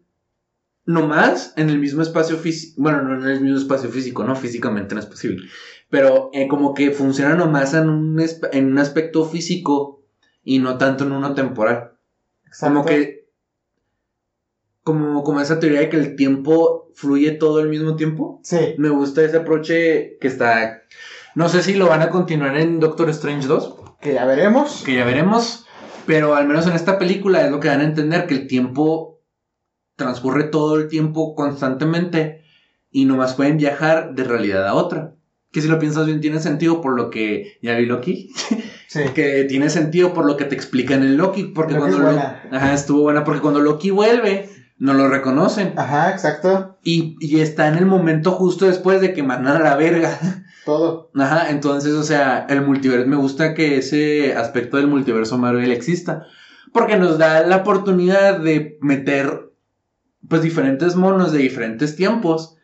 nomás en el mismo espacio físico, bueno, no en el mismo espacio físico, no, físicamente no es posible, pero eh, como que funcionan nomás en un, en un aspecto físico y no tanto en uno temporal. Exacto. Como que, como, como esa teoría de que el tiempo fluye todo al mismo tiempo. Sí. Me gusta ese aproche que está, no sé si lo van a continuar en Doctor Strange 2 Que ya veremos. que ya veremos, pero al menos en esta película es lo que dan a entender que el tiempo transcurre todo el tiempo constantemente y nomás pueden viajar de realidad a otra. Que si lo piensas bien tiene sentido por lo que ya vi Loki. Sí. que tiene sentido por lo que te explican en Loki. Porque Loki cuando es Lo-. Ajá, estuvo buena. Porque cuando Loki vuelve, no lo reconocen. Ajá, exacto. Y, y está en el momento justo después de que mandan a la verga. Todo. Ajá, entonces, o sea, el multiverso, me gusta que ese aspecto del multiverso Marvel exista, porque nos da la oportunidad de meter, pues, diferentes monos de diferentes tiempos,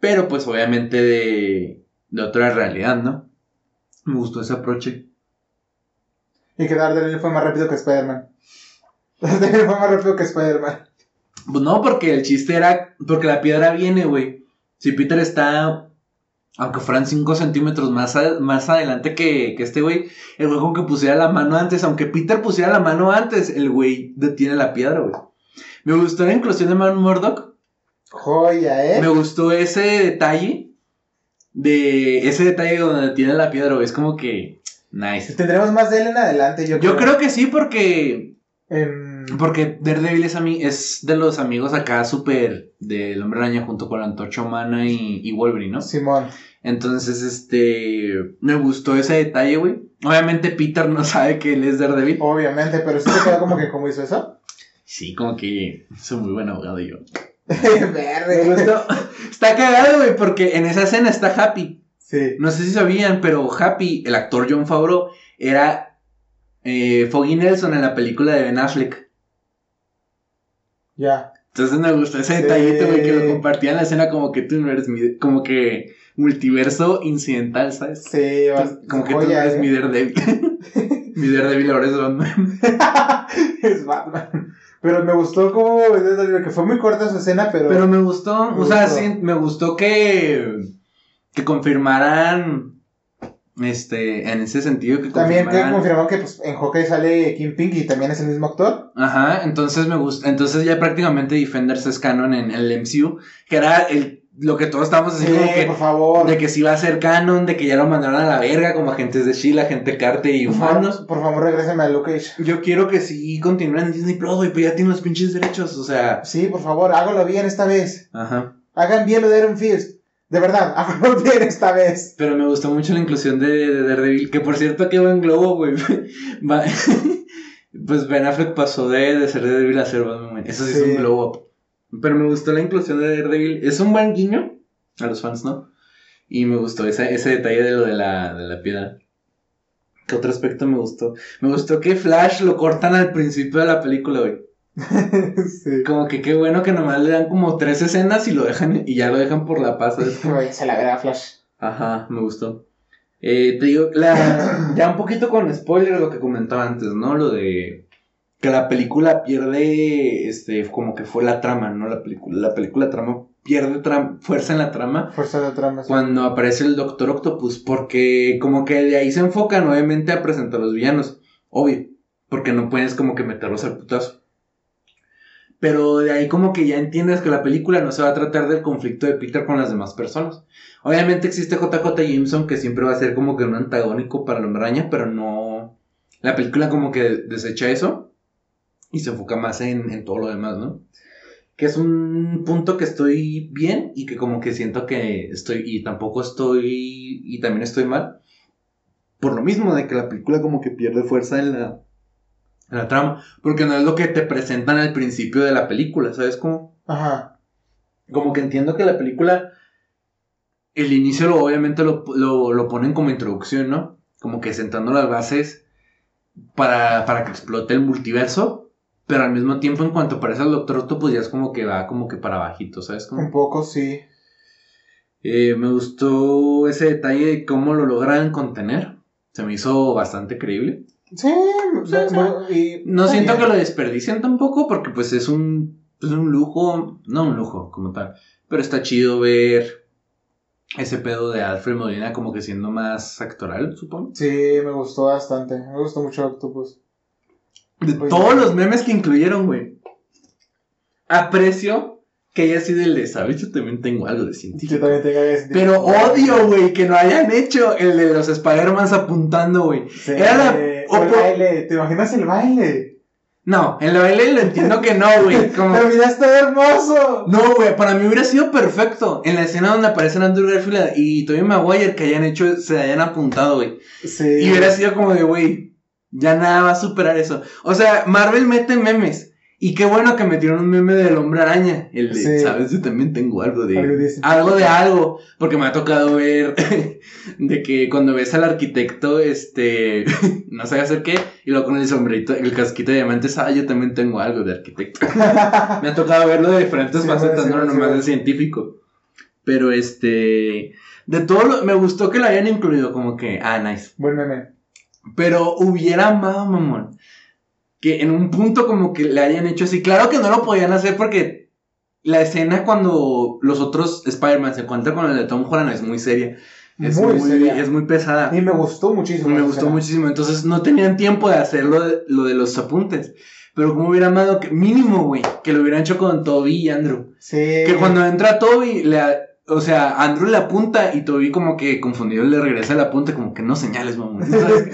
pero, pues, obviamente de, de otra realidad, ¿no? Me gustó ese aproche. Y que Daredevil fue más rápido que Spider-Man. Daredevil fue más rápido que Spider-Man. Pues no, porque el chiste era, porque la piedra viene, güey. Si Peter está, aunque fueran 5 centímetros más, a- más adelante que, que este güey, el güey con que pusiera la mano antes, aunque Peter pusiera la mano antes, el güey detiene la piedra, güey. Me gustó la inclusión de Man Murdock. Joya, ¿eh? Me gustó ese detalle. De ese detalle donde tiene la piedra. Es como que. Nice. Tendremos más de él en adelante, yo, Yo creo que sí, porque. En- Porque Daredevil es, es de los amigos acá súper del Hombre Araña junto con la Antorcha Humana y, y Wolverine, ¿no? Simón. Entonces, este. Me gustó ese detalle, güey. Obviamente Peter no sabe que él es Daredevil. Obviamente, pero sí te queda como que cómo hizo eso. Sí, como que soy muy buen abogado yo. Me Verde. gustó. Está cagado, güey, porque en esa escena está Happy. Sí. No sé si sabían, pero Happy, el actor John Favreau, era eh, Foggy Nelson en la película de Ben Affleck. Ya. Entonces me gustó ese Sí. detallito, güey, que lo compartía en la escena como que tú no eres mi, como que multiverso incidental, ¿sabes? Sí, vas- Como que tú no eres ¿eh? mi Daredevil. mi Daredevil ahora es Batman. es Batman. Pero me gustó como que fue muy corta su escena, pero, Pero me gustó, Me o sea, gustó. sí, me gustó que, que confirmaran, este, en ese sentido que también que confirmaran. confirmó que pues, en Hawkeye sale Kim Pink y también es el mismo actor. Ajá, entonces me gusta, entonces ya prácticamente Defenders es canon en, el MCU, que era el, lo que todos estábamos así Sí, como que, por favor. de que sí iba a ser canon, de que ya lo mandaron a la verga, como agentes de Shield, agente Carter y humanos. por favor, regréseme a Luke Cage. Yo quiero que sí continúen en Disney Plus, güey, pero ya tienen los pinches derechos, o sea. Sí, por favor, hágalo bien esta vez. Ajá. Hagan bien lo de Iron Fist. De verdad, háganlo bien esta vez. Pero me gustó mucho la inclusión de, de Daredevil, que por cierto, qué buen globo, güey. Va- pues Ben Affleck pasó de, de ser Daredevil a ser Batman. Eso sí, es Sí. un glow up. Pero me gustó la inclusión de Daredevil. Es un buen guiño a los fans, ¿no? Y me gustó ese, ese detalle de lo de la, de la piedra. ¿Qué otro aspecto me gustó? Me gustó que Flash lo cortan al principio de la película, güey. sí. Como que qué bueno que nomás le dan como tres escenas y lo dejan y ya lo dejan por la paz. se la verá Flash. Ajá, me gustó. Eh, te digo, la, ya un poquito con spoiler lo que comentaba antes, ¿no? Lo de que la película pierde, este, como que fue la trama, ¿no? La película, la película trama pierde tram- fuerza en la trama Fuerza de trama. sí. cuando aparece el Doctor Octopus, porque como que de ahí se enfocan obviamente a presentar a los villanos, obvio, porque no puedes como que meterlos al putazo. Pero de ahí como que ya entiendes que la película no se va a tratar del conflicto de Peter con las demás personas. Obviamente existe JJ Jameson que siempre va a ser como que un antagónico para la Hombre Araña, pero no... La película como que desecha eso y se enfoca más en, en todo lo demás, ¿no? Que es un punto que estoy bien y que como que siento que estoy y tampoco estoy y también estoy mal. Por lo mismo de que la película como que pierde fuerza en la, en la trama. Porque no es lo que te presentan al principio de la película, ¿sabes cómo? Ajá. Como que entiendo que la película, el inicio lo, obviamente lo, lo, lo ponen como introducción, ¿no? Como que sentando las bases para, para que explote el multiverso. Pero al mismo tiempo, en cuanto aparece el Doctor Octopus, ya es como que va como que para bajito, ¿sabes? Como, Un poco, sí. Eh, me gustó ese detalle de cómo lo logran contener. Se me hizo bastante creíble. Sí, me- me- y- No siento que lo desperdicien tampoco, porque pues es un, es un lujo, no un lujo como tal, pero está chido ver ese pedo de Alfred Molina como que siendo más actoral, supongo. Sí, me gustó bastante. Me gustó mucho Octopus. De Pues- todos los memes que incluyeron, güey. Aprecio que haya sido el de, ¿sabes? Yo también tengo algo de científico. Yo también tengo ese tipo- Pero odio, güey, que no hayan hecho el de los Spider-Mans apuntando, güey. Sí, Era la- o el por- baile. ¿Te imaginas el baile? No, en la baile lo entiendo que no, güey. Como... Pero mira, está hermoso. No, güey, para mí hubiera sido perfecto. En la escena donde aparecen Andrew Garfield y Tobey Maguire que hayan hecho, se hayan apuntado, güey. Sí. Y hubiera sido como de, güey, ya nada va a superar eso. O sea, Marvel mete memes. Y qué bueno que metieron un meme del hombre araña. El de, Sí. ¿sabes? Yo también tengo algo de. Algo de- Algo de algo. Porque me ha tocado ver de que cuando ves al arquitecto, este. no sabe hacer qué. Y luego con el sombrerito, el casquito de diamantes, ah, yo también tengo algo de arquitecto. me ha tocado verlo de diferentes Sí, facetas, no nomás de científico. Pero este. De todo lo. Me gustó que lo hayan incluido, como que, ah, nice. Buen meme. Pero hubiera amado, mamón. Que en un punto como que le hayan hecho así. Claro que no lo podían hacer porque la escena cuando los otros Spider-Man se encuentran con el de Tom Holland es muy seria. Es Muy muy, seria. Es muy pesada. Y me gustó muchísimo. Me gustó escena. muchísimo. Entonces no tenían tiempo de hacer lo de, lo de los apuntes. Pero como hubiera amado que, mínimo, güey, que lo hubieran hecho con Toby y Andrew. Sí. Que cuando entra Toby, le, o sea, Andrew le apunta y Toby como que confundido le regresa el apunte, como que no señales, mamón. No le-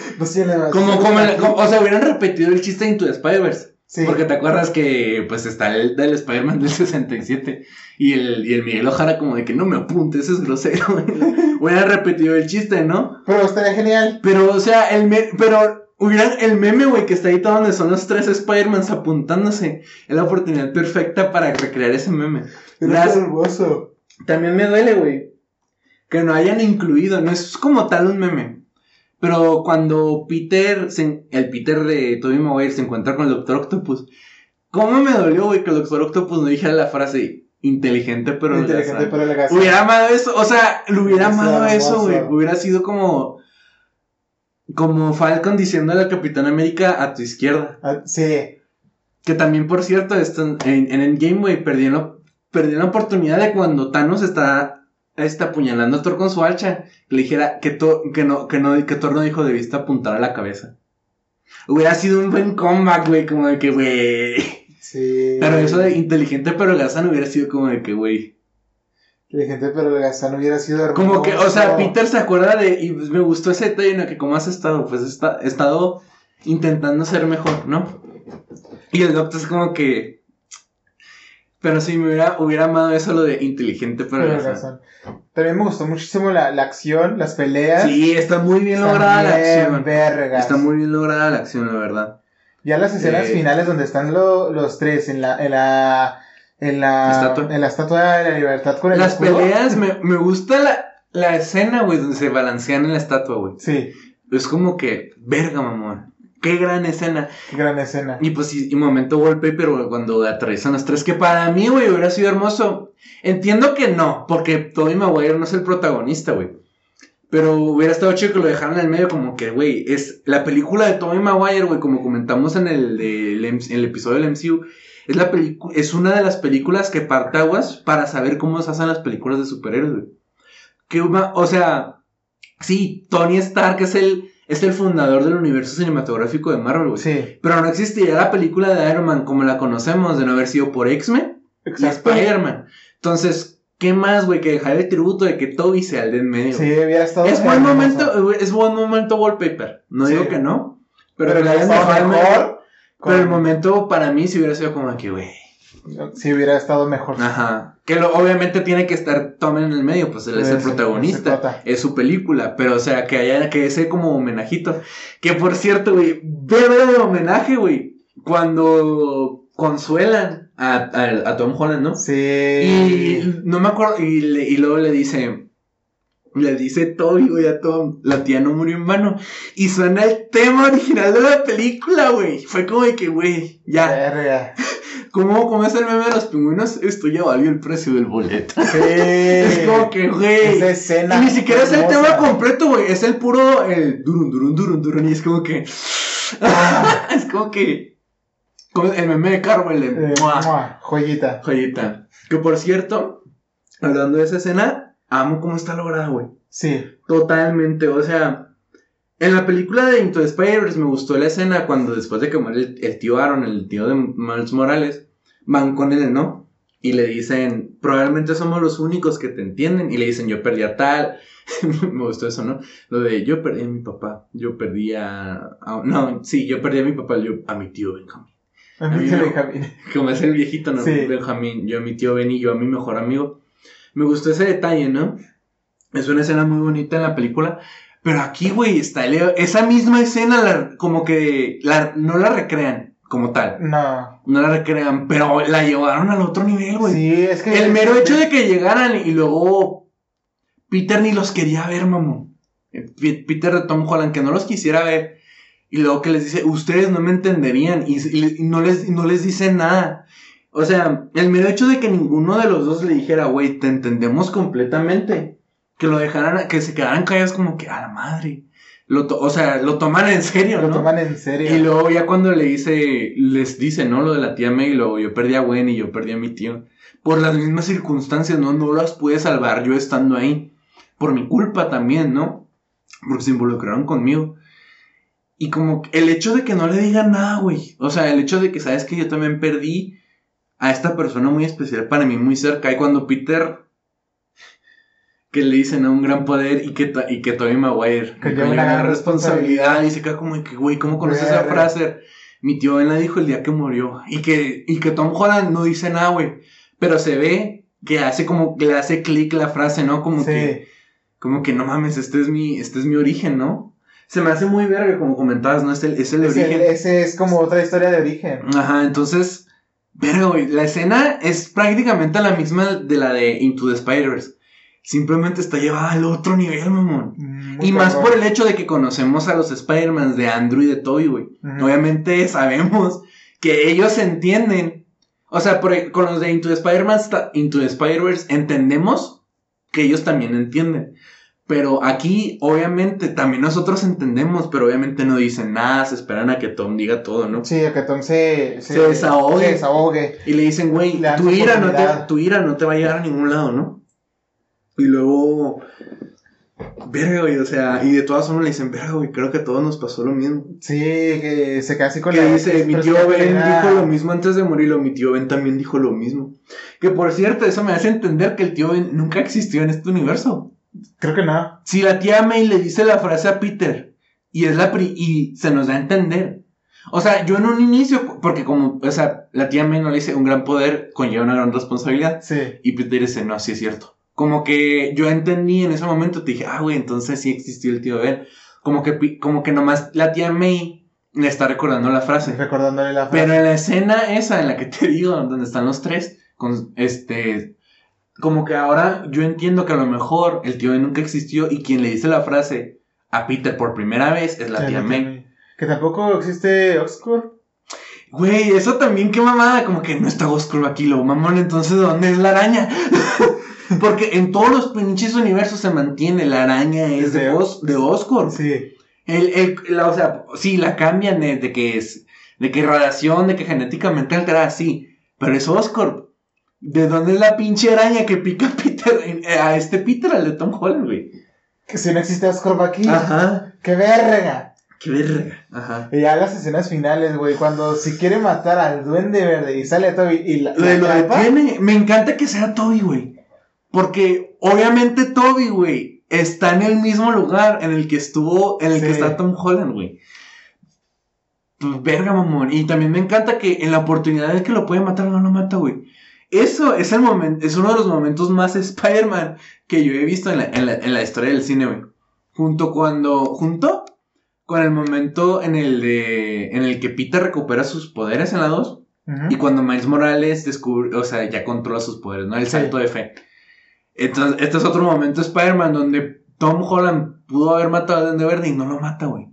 Como, como, el- como- o sea, hubieran repetido el chiste de Into the Spider-Verse. Sí. Porque te acuerdas que, pues, está el del Spider-Man del 67. Y el, y el Miguel Ojara como de que no me apuntes, es grosero. hubieran repetido el chiste, ¿no? Pero estaría genial. Pero, o sea, el me pero hubieran, el meme, güey, que está ahí todo donde son los tres Spider-Mans apuntándose. Es la oportunidad perfecta para recrear ese meme. Era Las- hermoso. También me duele, güey, que no hayan incluido, no es como tal un meme. Pero cuando Peter, se- el Peter de Tobey Maguire se encuentra con el Doctor Octopus, ¿cómo me dolió, güey, que el Doctor Octopus no dijera la frase inteligente pero Inteligente, holgazán"? pero legal. Hubiera amado eso, o sea, lo hubiera amado eso, güey. Hubiera sido como. Como Falcon diciéndole al Capitán América a tu izquierda. Ah, Sí. Que también, por cierto, esto, en, en Endgame, güey, perdieron, perdieron la oportunidad de cuando Thanos está, está apuñalando a Thor con su hacha. Le dijera que, Thor- que, no, que, no, que Thor no dijo debiste apuntar a la cabeza. Hubiera sido un buen comeback, güey, como de que, güey. Sí. Pero eso de inteligente pero no hubiera sido como de que, güey. Inteligente, pero legal hubiera sido hermoso. Como que, o sea, Peter se acuerda de. Y pues me gustó ese detalle en el que, ¿cómo has estado? Pues está, he estado intentando ser mejor, ¿no? Y el doctor es como que. Pero sí, me hubiera, hubiera amado eso, lo de inteligente, pero. Holgazán. razón. También me gustó muchísimo la, la acción, las peleas. Sí, está muy bien Están lograda la bien acción. vergas. Está muy bien lograda la acción, la verdad. Ya las escenas Eh, finales donde están lo- los tres en la, en la, en la, Estatua. en la estatua de la libertad con el Las escudo. peleas, me, me gusta la, la escena, güey, donde se balancean en la estatua, güey. Sí, Es como que, verga, mamón. Qué gran escena. qué gran escena. Y pues, y, y momento wallpaper, güey, cuando atraviesan los tres, que para mí, güey, hubiera sido hermoso. Entiendo que no, porque Tobey Maguire no es el protagonista, güey. Pero hubiera estado chido que lo dejaran en el medio, como que, güey, es la película de Tobey Maguire, güey, como comentamos en el, episodio del MCU. Es, la es una de las películas que parte aguas para saber cómo se hacen las películas de superhéroes, güey. Que o sea, sí, Tony Stark es el, es el fundador del universo cinematográfico de Marvel, güey. Sí, Pero no existiría la película de Iron Man como la conocemos de no haber sido por X-Men y. Spider-Man. Entonces, ¿qué más, güey? Que dejar el tributo de que Toby sea el de en medio. Sí, hubiera estado es buen momento, güey, es buen momento wallpaper. No Sí. digo que no. Pero, Pero que hayan dejado. Pero el momento para mí sí hubiera sido como que, güey. Sí, hubiera estado mejor. Ajá. Que lo- obviamente tiene que estar Tom en el medio, pues él es el protagonista. Es su película, pero o sea, que haya que ese como homenajito. Que por cierto, güey, bebé de homenaje, güey. Cuando consuelan a, a, a Tom Holland, ¿no? Sí. Y no me acuerdo, y, le- y luego le dice, le dice Toby, güey, a Tom, la tía no murió en vano. Y suena el tema original de la película, güey. Fue como de que, güey, ya. Verga. ¿Cómo, cómo es el meme de los pingüinos? Esto ya valió el precio del boleto. Sí. Es como que, güey. Esa escena. Y ni siquiera es el hermosa. tema completo, güey. Es el puro, el durun, durun, durun, durun. Y es como que. es como que. Como el meme de Carvel. Eh, de ¡mua! mua, joyita. Joyita. Que por cierto, hablando de esa escena, amo cómo está lograda, güey. Sí. Totalmente. O sea, en la película de Into the Spider-Verse me gustó la escena cuando después de que muere el, el tío Aaron, el tío de Miles Morales, van con él, ¿no? Y le dicen, probablemente somos los únicos que te entienden. Y le dicen, yo perdí a tal. me gustó eso, ¿no? Lo de, yo perdí a mi papá. Yo perdí a... a- no, sí, yo perdí a mi papá, yo, a mi tío Benjamin. A se no. Benjamín. Como es el viejito, ¿no? Sí. Benjamín, yo a mi tío Ben y yo a mi mejor amigo. Me gustó ese detalle, ¿no? Es una escena muy bonita en la película. Pero aquí, güey, está el- esa misma escena, la- como que la, no la recrean como tal. No. No la recrean, pero la llevaron al otro nivel, güey. Sí, es que. El mero hecho de que llegaran y luego Peter ni los quería ver, mamón. Eh, Peter de Tom Holland, que no los quisiera ver. Y luego que les dice, ustedes no me entenderían. Y, y- no, les, no les dice nada. O sea, el mero hecho de que ninguno de los dos le dijera, güey, te entendemos completamente. Que lo dejaran, que se quedaran callados como que, a la madre. Lo to- o sea, lo toman en serio, Lo ¿no? toman en serio. Y luego ya cuando le dice, les dice, ¿no? Lo de la tía May, luego yo perdí a Gwen y yo perdí a mi tío. Por las mismas circunstancias, ¿no? No las pude salvar yo estando ahí. Por mi culpa también, ¿no? Porque se involucraron conmigo. Y como el hecho de que no le digan nada, güey. O sea, el hecho de que, ¿sabes que Yo también perdí a esta persona muy especial para mí, muy cerca. Y cuando Peter... Que le dicen a un gran poder y que, y que Tobey Maguire Que lleva una gran responsabilidad. Y se queda como que, güey, ¿cómo conoces esa frase? Mi tío Ben la dijo el día que murió. Y que, y que Tom Holland no dice nada, güey. Pero se ve que hace como que le hace clic la frase, ¿no? Como Sí. que, como que no mames, este es mi, este es mi origen, ¿no? Se me hace muy verga, como comentabas, ¿no? Es el, es el Es el- origen. ese es como otra historia de origen. Ajá, entonces, verga, güey, la escena es prácticamente la misma de la de Into the Spider-Verse. Simplemente está llevada al otro nivel, mamón. Muy Y más por el hecho de que conocemos a los Spider-Man de Andrew y de Toby, güey. Obviamente sabemos que ellos entienden. O sea, por- e, con los de Into the Spider-Man, Into the Spider-Verse, entendemos que ellos también entienden. Pero aquí, obviamente, también nosotros entendemos, pero obviamente no dicen nada, se esperan a que Tom diga todo, ¿no? Sí, que Tom se, Se desahogue. se desahogue. Y le dicen, güey, tu ira, no te, tu ira no te va a llegar a ningún lado, ¿no? Y luego, verga, güey, o sea, y de todas formas le dicen, verga, güey, creo que a todos nos pasó lo mismo. Sí, que se queda así con Que la. dice, mi tío Ben dijo lo mismo antes de morirlo, mi tío Ben también dijo lo mismo. Que por cierto, eso me hace entender que el tío Ben nunca existió en este universo. Creo que no. Si la tía May le dice la frase a Peter y es la pri- y se nos da a entender. O sea, yo en un inicio, porque como, o sea, la tía May no le dice un gran poder conlleva una gran responsabilidad. Sí. Y Peter dice, no, sí es cierto. Como que yo entendí en ese momento, te dije, ah, güey, entonces sí existió el tío Ben. Como que, como que nomás la tía May le está recordando la frase. Recordándole la frase. Pero en la escena esa en la que te digo, donde están los tres, con este. Como que ahora yo entiendo que a lo mejor el tío Ben nunca existió y quien le dice la frase a Peter por primera vez es la tía May. Que tampoco existe Oscar. Güey, eso también, qué mamada, como que no está Oscar aquí, lo mamón, entonces ¿dónde es la araña? Porque en todos los pinches universos se mantiene, la araña es de, De Os- de Oscar. Sí. El, el- la- o sea, sí, la cambian de, de que es, de que radiación, de que genéticamente alterada, sí, pero es Oscorp. ¿De dónde es la pinche araña que pica a Peter, a este Peter, al de Tom Holland, güey? Que si no existe Oscar aquí. Ajá, ¡Qué verga! qué verga, ajá. Y ya las escenas finales, güey, cuando si quiere matar al duende verde y sale Toby y la, Lo, la lo detiene, me encanta que sea Toby, güey. Porque obviamente Toby, güey, está en el mismo lugar en el que estuvo, en el que está Tom Holland, güey. Pues verga, mamón. Y también me encanta que en la oportunidad de que lo puede matar, no lo mata, güey. Eso es el momento, es uno de los momentos más Spider-Man que yo he visto en la, en la, en la historia del cine, güey. Junto cuando, junto con el momento en el de, en el que Peter recupera sus poderes en la 2. Ujú. Y cuando Miles Morales descubre, o sea, ya controla sus poderes, ¿no? El Sí. salto de fe. Entonces, este es otro momento Spider-Man donde Tom Holland pudo haber matado a Duende Verde y no lo mata, güey.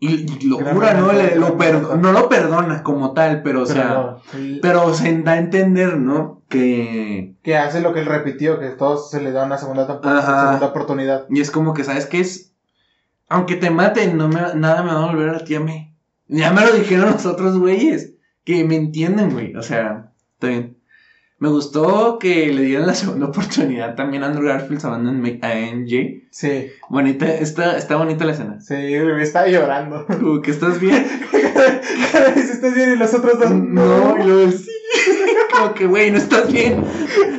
Y, lo jura, ¿no? Le- lo no lo perdona como tal, pero, o Pero sea, no, sí. pero se da a entender, ¿no? Que... que hace lo que él repitió, que todos se le da una segunda, tampo- Ajá. segunda oportunidad. Y es como que, ¿sabes qué es? Aunque te maten, no me, nada me va a volver a tía May. Ya me lo dijeron los otros güeyes. Que me entienden, güey. O sea, está bien. Me gustó que le dieran la segunda oportunidad también a Andrew Garfield salvando a MJ. Sí, Bonita, está, está bonita la escena. sí, me está llorando. Como que estás bien. Cada vez estás bien y los otros dos No, y luego sí. Como que, güey, no estás bien.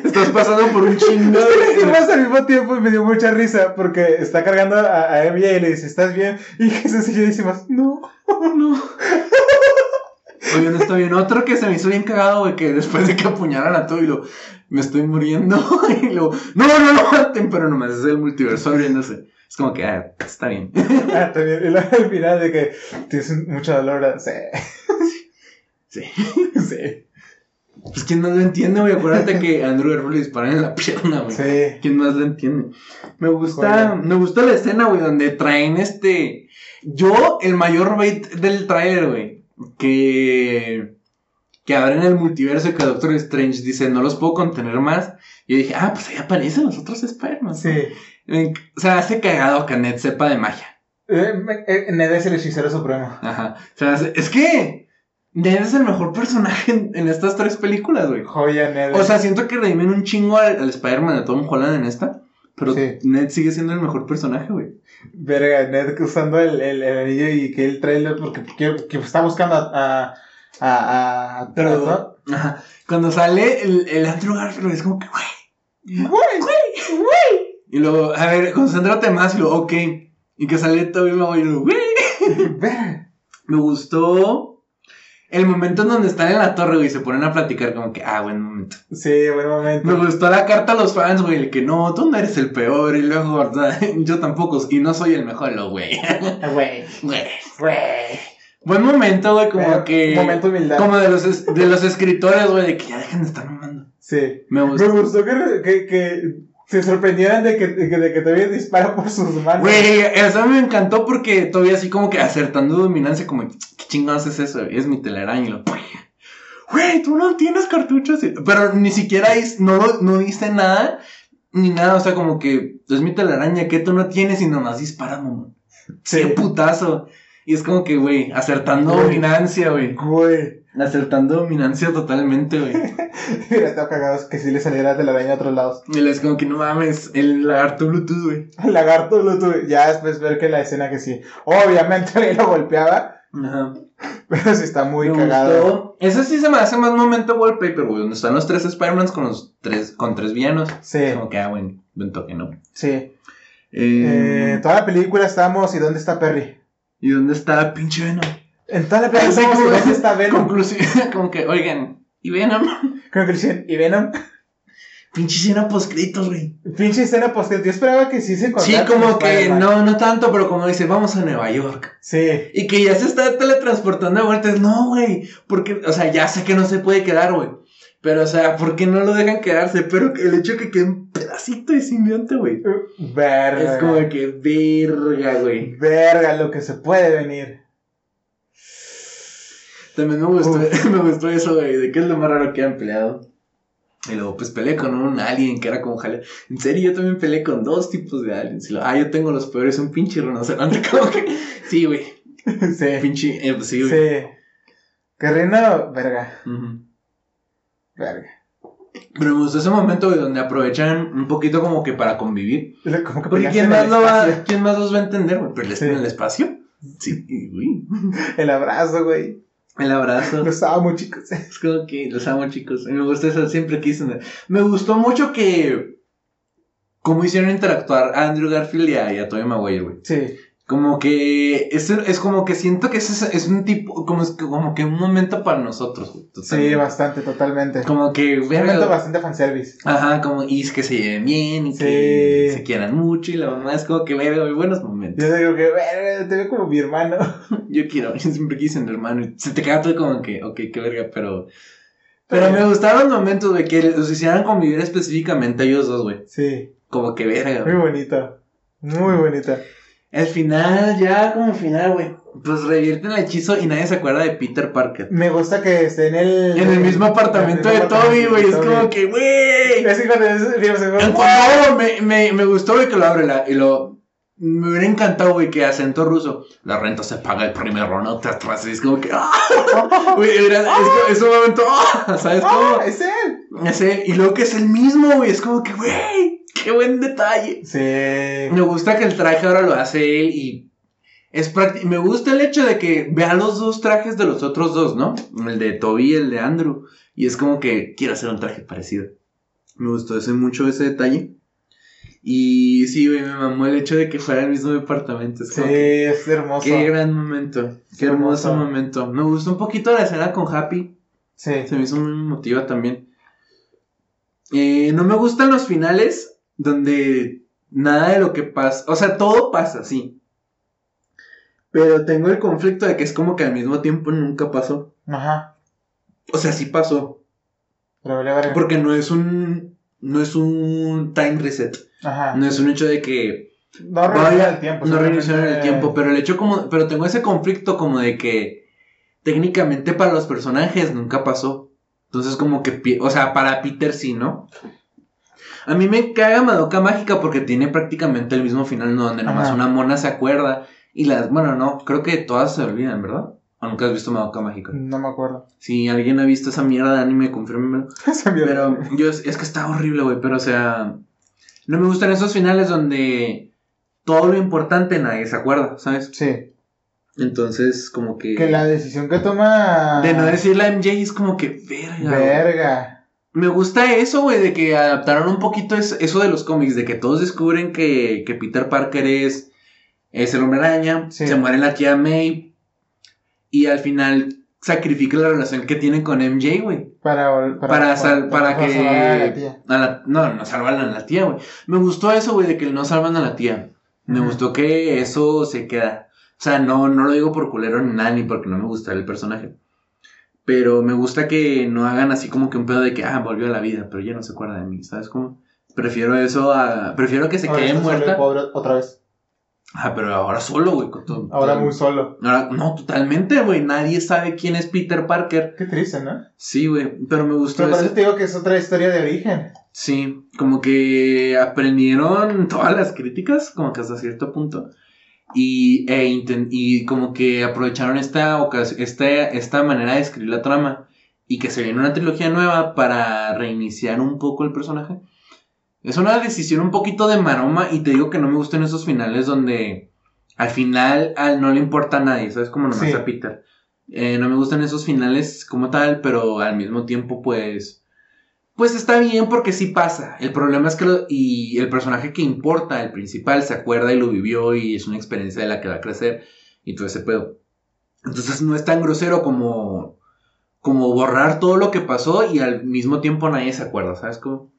Estás pasando por un chingo. De- más al mismo tiempo y me dio mucha risa porque está cargando a, a MJ y le dice, ¿estás bien? Y Jesús y yo decimos, no. No. Oye, no está bien. Otro que se me hizo bien cagado, güey, que después de que apuñalan a todo y lo, me estoy muriendo, y luego, no, no lo maten, pero nomás es el multiverso abriéndose. Es como que, ah, está bien. Ah, también. Y luego al final de que tienes mucho dolor. ah, Sí. Sí. Sí. Pues quién más lo entiende, güey. Acuérdate que a Andrew Garfield le disparan en la pierna, güey. Sí. ¿Quién más lo entiende? Me gusta, me gusta la escena, güey, donde traen este. Yo, el mayor bait del tráiler, güey. Que. Que abren el multiverso y que Doctor Strange dice, no los puedo contener más. Y yo dije, ah, pues ahí aparecen los otros Spider-Man. Sí. O sea, hace cagado que Ned sepa de magia. Eh, me- eh, Ned es el hechicero supremo. Ajá. O sea, es- que. Ned es el mejor personaje en, en estas tres películas, güey. Joya, Ned. O sea, siento que redimen un chingo al, al Spider-Man de Tom Holland en esta. Pero Sí. Ned sigue siendo el mejor personaje, güey. Verga, Ned usando el, el, el anillo y que el trailer porque que, que está buscando a. a, a, a- Pero- a- Ajá. Cuando sale el, el Andrew Garfield es como que, güey. Güey, Y luego, a ver, concéntrate más. Y luego, ok. Y que sale Tobey Maguire, güey. Me gustó el momento en donde están en la torre, güey, y se ponen a platicar como que, ah, buen momento. Sí, buen momento. Me gustó la carta a los fans, güey, el que no, tú no eres el peor. Y luego, o sea, yo tampoco, y no soy el mejor, lo, güey. Güey, Güey. güey. Buen momento, güey, como Verga, que... Momento de humildad. Como de los, es- de los escritores, güey, de que ya dejen de estar mamando. Sí. Me Me gustó. gustó que, que, que se sorprendieran de que, de que, de que todavía dispara por sus manos. Güey, eso me encantó porque todavía así como que acertando dominancia, como, ¿qué chingados es eso? Es mi telaraña y lo, güey, tú no tienes cartuchos. Pero ni siquiera es- no, no dice nada, ni nada, o sea, como que es mi telaraña que tú no tienes y nomás disparas, mamá. Sí. Qué putazo. Y es como que, güey, acertando dominancia, güey. Güey. Acertando dominancia totalmente, güey. Mira, estaba cagado que si le saliera de la araña a otros lados. Y es como que no mames, el lagarto Bluetooth, güey. El lagarto tuve. Ya después ver que la escena que sí. Obviamente alguien lo golpeaba. Ajá. Pero sí está muy me cagado. gustó. Ese sí se me hace más momento wallpaper, güey. Donde están los tres Spider-Mans con los tres, con tres villanos. Sí, Como que, ah, buen, buen toque, ¿no? sí. Eh, Eh, toda la película estamos y ¿dónde está Perry? ¿Y dónde está pinche Venom? En toda la película estamos y ¿dónde está Venom? Conclusión, como que, oigan, ¿y Venom? Dicen, ¿y Venom? Pinche escena postcritos, güey. Pinche escena post Yo esperaba que sí se Sí, encontrara. como con que no, no tanto, pero como dice, vamos a Nueva York. Sí. Y que ya se está teletransportando de vuelta. No, güey. Porque, o sea, ya sé que no se puede quedar, güey. Pero, o sea, ¿por qué no lo dejan quedarse? Pero que el hecho de que quede un pedacito de simbionte, güey. Verga. Es como que verga, güey. Verga, lo que se puede venir. También me gustó, me gustó eso, güey, de qué es lo más raro que han peleado. Y luego, pues peleé con un alien que era como jale. En serio, yo también peleé con dos tipos de aliens. Y luego, ah, yo tengo los peores, un pinche rinoceronte. Como que, sí, güey. sí. Pinche, eh, pues sí, güey. Sí. Que reino, verga. Verga. Pero me gustó ese momento, güey, donde aprovechan un poquito como que para convivir. Como que Porque ¿quién más, lo va. ¿quién más los va a entender, güey? ¿Pero él está Sí. en el espacio? Sí, güey. El abrazo, güey. El abrazo. Los amo, chicos. Es como que los amo, chicos. Me gusta eso, siempre quise. Me gustó mucho que. Cómo hicieron interactuar a Andrew Garfield y a, y a Tobey Maguire, güey. Sí. Como que. Es, es como que siento que es, es un tipo. Como, es que- como que un momento para nosotros, güey. Sí, bastante, totalmente. Como que. Un verga, momento bastante fanservice. Ajá, como. Y es que se lleven bien y Sí. que se quieran mucho. Y la mamá es como que, verga, güey, buenos momentos. Yo digo que, verga, te veo como mi hermano. Yo quiero, yo siempre quise un hermano. Y se te queda todo como que, ok, qué verga, pero. Pero me gustaron los momentos, güey, que los hicieran convivir específicamente a ellos dos, güey. Sí, Como que verga, muy güey. bonito. Muy bonito. El final, ya como final, güey. Pues revierten el hechizo y nadie se acuerda de Peter Parker. Me gusta que esté en el... En el mismo apartamento de Toby, güey. Es como que, güey. Es que me, me, me gustó, güey, que lo abre la, y lo. Me hubiera encantado, güey, que acento ruso. La renta se paga el primero, no te atrases. Es como que. ¡ah! Güey, era- es, un momento. ¡ah! ¿Sabes cómo? ¡Ah, es él! Es él, y luego que es el mismo, güey. Es como que, güey, qué buen detalle. Sí. Me gusta que el traje ahora lo hace él y es. Me gusta el hecho de que vea los dos trajes de los otros dos, ¿no? El de Toby y el de Andrew. Y es como que quiero hacer un traje parecido. Me gustó ese, mucho ese detalle. Y sí, güey, me mamó el hecho de que fuera el mismo departamento. Es Sí, que, es hermoso. Qué gran momento. Qué hermoso hermoso. momento. Me gustó un poquito la escena con Happy. Sí. Se me hizo muy emotiva también. Eh, no me gustan los finales donde nada de lo que pasa, o sea, todo pasa, sí. Pero tengo el conflicto de que es como que al mismo tiempo nunca pasó. Ajá. O sea, sí pasó. Pero vale. Porque no es un. No es un time reset. Ajá. No es un hecho de que. No reiniciaron el tiempo. No reiniciaron el tiempo. Pero el hecho como. Pero tengo ese conflicto como de que. Técnicamente para los personajes nunca pasó. Entonces, como que. O sea, para Peter sí, ¿no? A mí me caga Madoka Mágica porque tiene prácticamente el mismo final, ¿no? Donde nomás Ajá. una mona se acuerda. Y las. Bueno, no. Creo que todas se olvidan, ¿verdad? ¿O nunca has visto Madoka Mágica? No me acuerdo. Si alguien ha visto esa mierda de anime, confírmemelo. Esa mierda. Pero yo, es que está horrible, güey. Pero, o sea, no me gustan esos finales donde todo lo importante nadie se acuerda, ¿sabes? Sí. Entonces, como que. Que la decisión que toma. De no decir la MJ es como que, verga. Verga. Me gusta eso, güey, de que adaptaron un poquito es- eso de los cómics, de que todos descubren que, que Peter Parker es, es el hombre araña, Sí. se muere la tía May, y al final sacrifica la relación que tiene con MJ, güey. Para, Para, sal- para, que. salvar a la tía. a la- no, no salvan a la tía, güey. Me gustó eso, güey, de que no salvan a la tía. Me gustó que eso se queda. O sea, no, no lo digo por culero ni nada, ni porque no me gusta el personaje. Pero me gusta que no hagan así como que un pedo de que, ah, volvió a la vida, pero ya no se acuerda de mí, ¿sabes cómo? Prefiero eso a. Prefiero que se Ahora quede muerta. pobre otra vez. Ah, pero ahora solo, güey. con Ahora muy solo. Ahora- no, totalmente, güey. Nadie sabe quién es Peter Parker. Qué triste, ¿no? Sí, güey. Pero me gustó Pero por eso te digo que es otra historia de origen. Sí, como que aprendieron todas las críticas, como que hasta cierto punto. Y, e y como que aprovecharon esta, esta, esta manera de escribir la trama. Y que se viene una trilogía nueva para reiniciar un poco el personaje. Es una decisión un poquito de maroma. Y te digo que no me gustan esos finales donde al final al no le importa a nadie, ¿sabes? Como nomás Sí. a Peter. Eh, no me gustan esos finales como tal, pero al mismo tiempo, pues. Pues está bien porque sí pasa. El problema es que lo- y el personaje que importa, el principal, se acuerda y lo vivió y es una experiencia de la que va a crecer y todo ese pedo. Entonces no es tan grosero como como borrar todo lo que pasó y al mismo tiempo nadie se acuerda, ¿sabes cómo?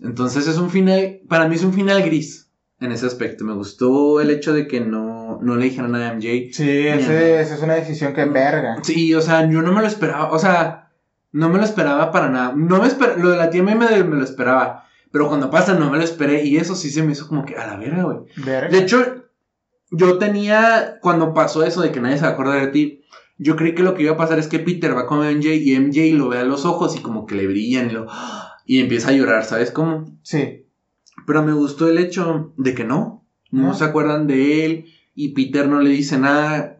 Entonces es un final, para mí es un final gris en ese aspecto. Me gustó el hecho de que no, no le dijeran nada a MJ. Sí, ese, esa es una decisión que verga. Sí, o sea, yo no me lo esperaba, o sea, no me lo esperaba para nada. No me esper- lo de la tía May me, me lo esperaba, pero cuando pasa no me lo esperé y eso sí se me hizo como que a la verga, güey. De hecho, yo tenía, cuando pasó eso de que nadie se va a acordar de ti, yo creí que lo que iba a pasar es que Peter va con MJ y MJ lo ve a los ojos y como que le brillan y, lo, y empieza a llorar, ¿sabes cómo? Sí. Pero me gustó el hecho de que no, no ¿No? se acuerdan de él y Peter no le dice nada.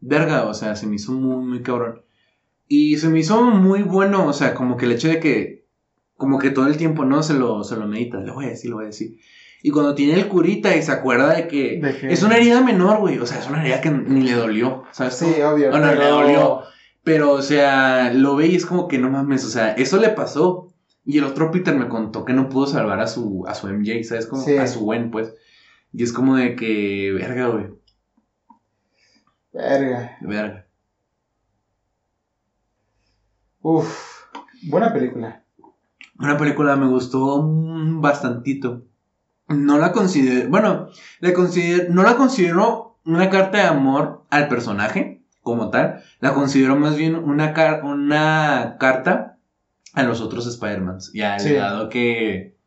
Verga, o sea, se me hizo muy, muy cabrón. Y se me hizo muy bueno, o sea, como que el hecho de que, como que todo el tiempo no se lo, se lo medita, lo voy a decir, lo voy a decir. Y cuando tiene el curita y se acuerda de que, De es una herida menor, güey, o sea, es una herida que ni le dolió, ¿sabes? Sí, obvio. Bueno, le pero- dolió. Pero, o sea, lo ve y es como que no mames, o sea, eso le pasó. Y el otro Peter me contó que no pudo salvar a su, a su MJ, ¿sabes? Como Sí. a su Gwen, pues. Y es como de que, verga, güey, Verga. verga. Uf. Buena película. Una película me gustó bastantito. No la considero, bueno, le considero, no la considero una carta de amor al personaje como tal. La considero más bien una, car- una carta a los otros Spider-Mans. Y al Sí. lado que,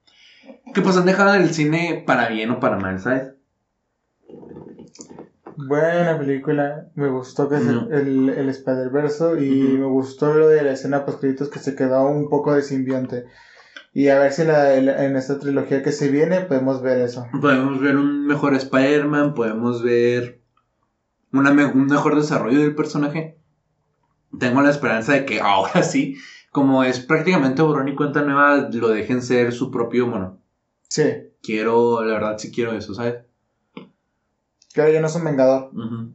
que pues han dejado el cine para bien o para mal, ¿sabes? Buena película. Me gustó que es Ujú. el, el, Spider-Verse y me gustó lo de la escena post créditos que se quedó un poco de simbionte. Y a ver si la, el- en esta trilogía que se viene podemos ver eso. Podemos ver un mejor Spider-Man, podemos ver una me- un mejor desarrollo del personaje. Tengo la esperanza de que ahora sí, como es prácticamente borrón y cuenta nueva, lo dejen ser su propio mono. Sí. Quiero, la verdad sí quiero eso, ¿sabes? Claro, yo no soy un vengador. No,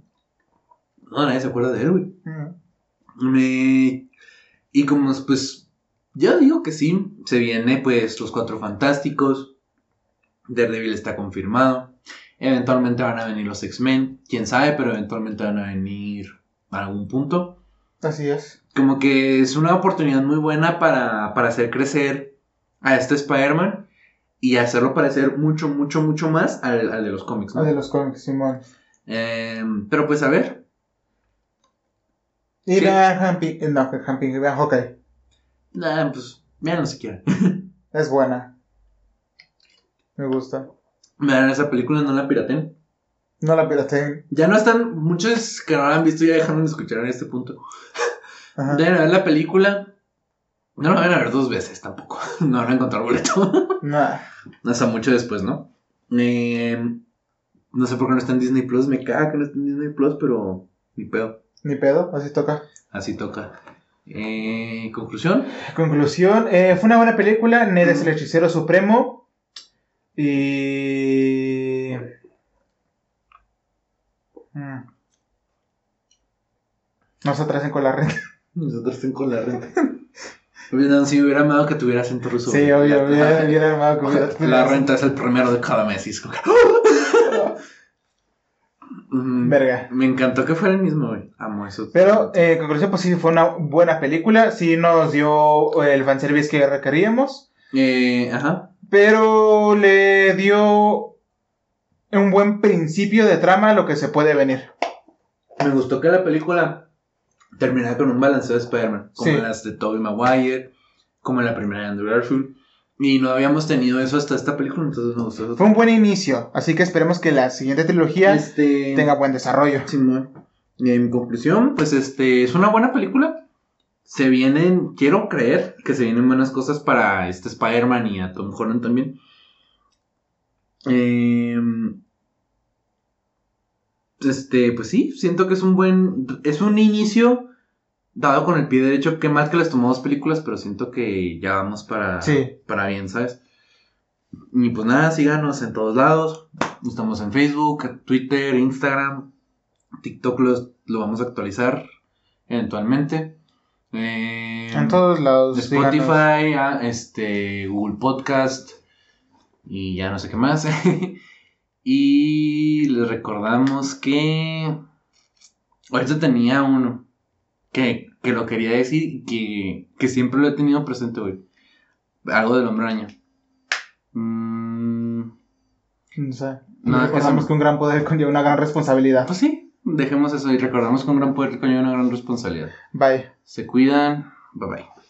nadie se acuerda de él, güey. Ujú. Me... Y como pues, ya digo que sí, se viene pues los cuatro fantásticos. Daredevil está confirmado. Eventualmente van a venir los X-Men. Quién sabe, pero eventualmente van a venir a algún punto. Así es. Como que es una oportunidad muy buena para, para hacer crecer a este Spider-Man y hacerlo parecer mucho, mucho, mucho más al, al de los cómics, ¿no? Ah, de los cómics, Simón. Eh, pero pues a ver. Y Sí. vean Hamping, eh, no, Hamping, vean Hawkeye. Nah, pues véanlo si quieren. Es buena. Me gusta. Vean esa película, no la piraten. No la pirateen. Ya no están, muchos que no la han visto ya dejaron de escuchar en este punto. Ajá. Deben ver la película. No la van a ver dos veces tampoco. No van a encontrar boleto. Nah. Hasta mucho después, ¿no? Eh, no sé por qué no está en Disney Plus. Me caga que no esté en Disney Plus, pero ni pedo. Ni pedo, así toca. Así toca. Eh, Conclusión. Conclusión, eh, fue una buena película. Ned es el hechicero supremo. Y. Mm. No se atrasen con la renta. Nosotros estén con la renta. No, si me hubiera amado que tuviera acento ruso. Sí, obvio, que hubiera- La renta es el primero de cada mes. y es como que- Mm, Verga. Me encantó que fuera el mismo, güey. Amo eso. Pero, eh, conclusión, pues sí, fue una buena película. Sí nos dio el fanservice que requeríamos. Eh, ajá. Pero le dio un buen principio de trama a lo que se puede venir. Me gustó que la película terminara con un balanceo de Spider-Man. Como Sí. las de Tobey Maguire, como la primera de Andrew Garfield. Y no habíamos tenido eso hasta esta película, entonces me gustó. Fue un buen inicio, así que esperemos que la siguiente trilogía Este... tenga buen desarrollo. Simón. Y en conclusión, pues este es una buena película. Se vienen, quiero creer que se vienen buenas cosas para este Spider-Man y a Tom Holland también. Em, este, pues sí, siento que es un buen, es un inicio dado con el pie derecho. Qué mal que les tomó dos películas, pero siento que ya vamos para, Sí. para bien, ¿sabes? Y pues nada, síganos en todos lados. Estamos en Facebook, Twitter, Instagram, TikTok los- lo vamos a actualizar eventualmente. Eh, En todos lados. Spotify, a, este, Google Podcast y ya no sé qué más. y les recordamos que ahorita tenía uno que, que lo quería decir y que, que siempre lo he tenido presente hoy. Algo del hombre araña. Mm, No sé. No, que recordamos que un gran poder conlleva una gran responsabilidad. pues sí, dejemos eso y recordamos que un gran poder conlleva una gran responsabilidad. Bye. Se cuidan. Bye bye.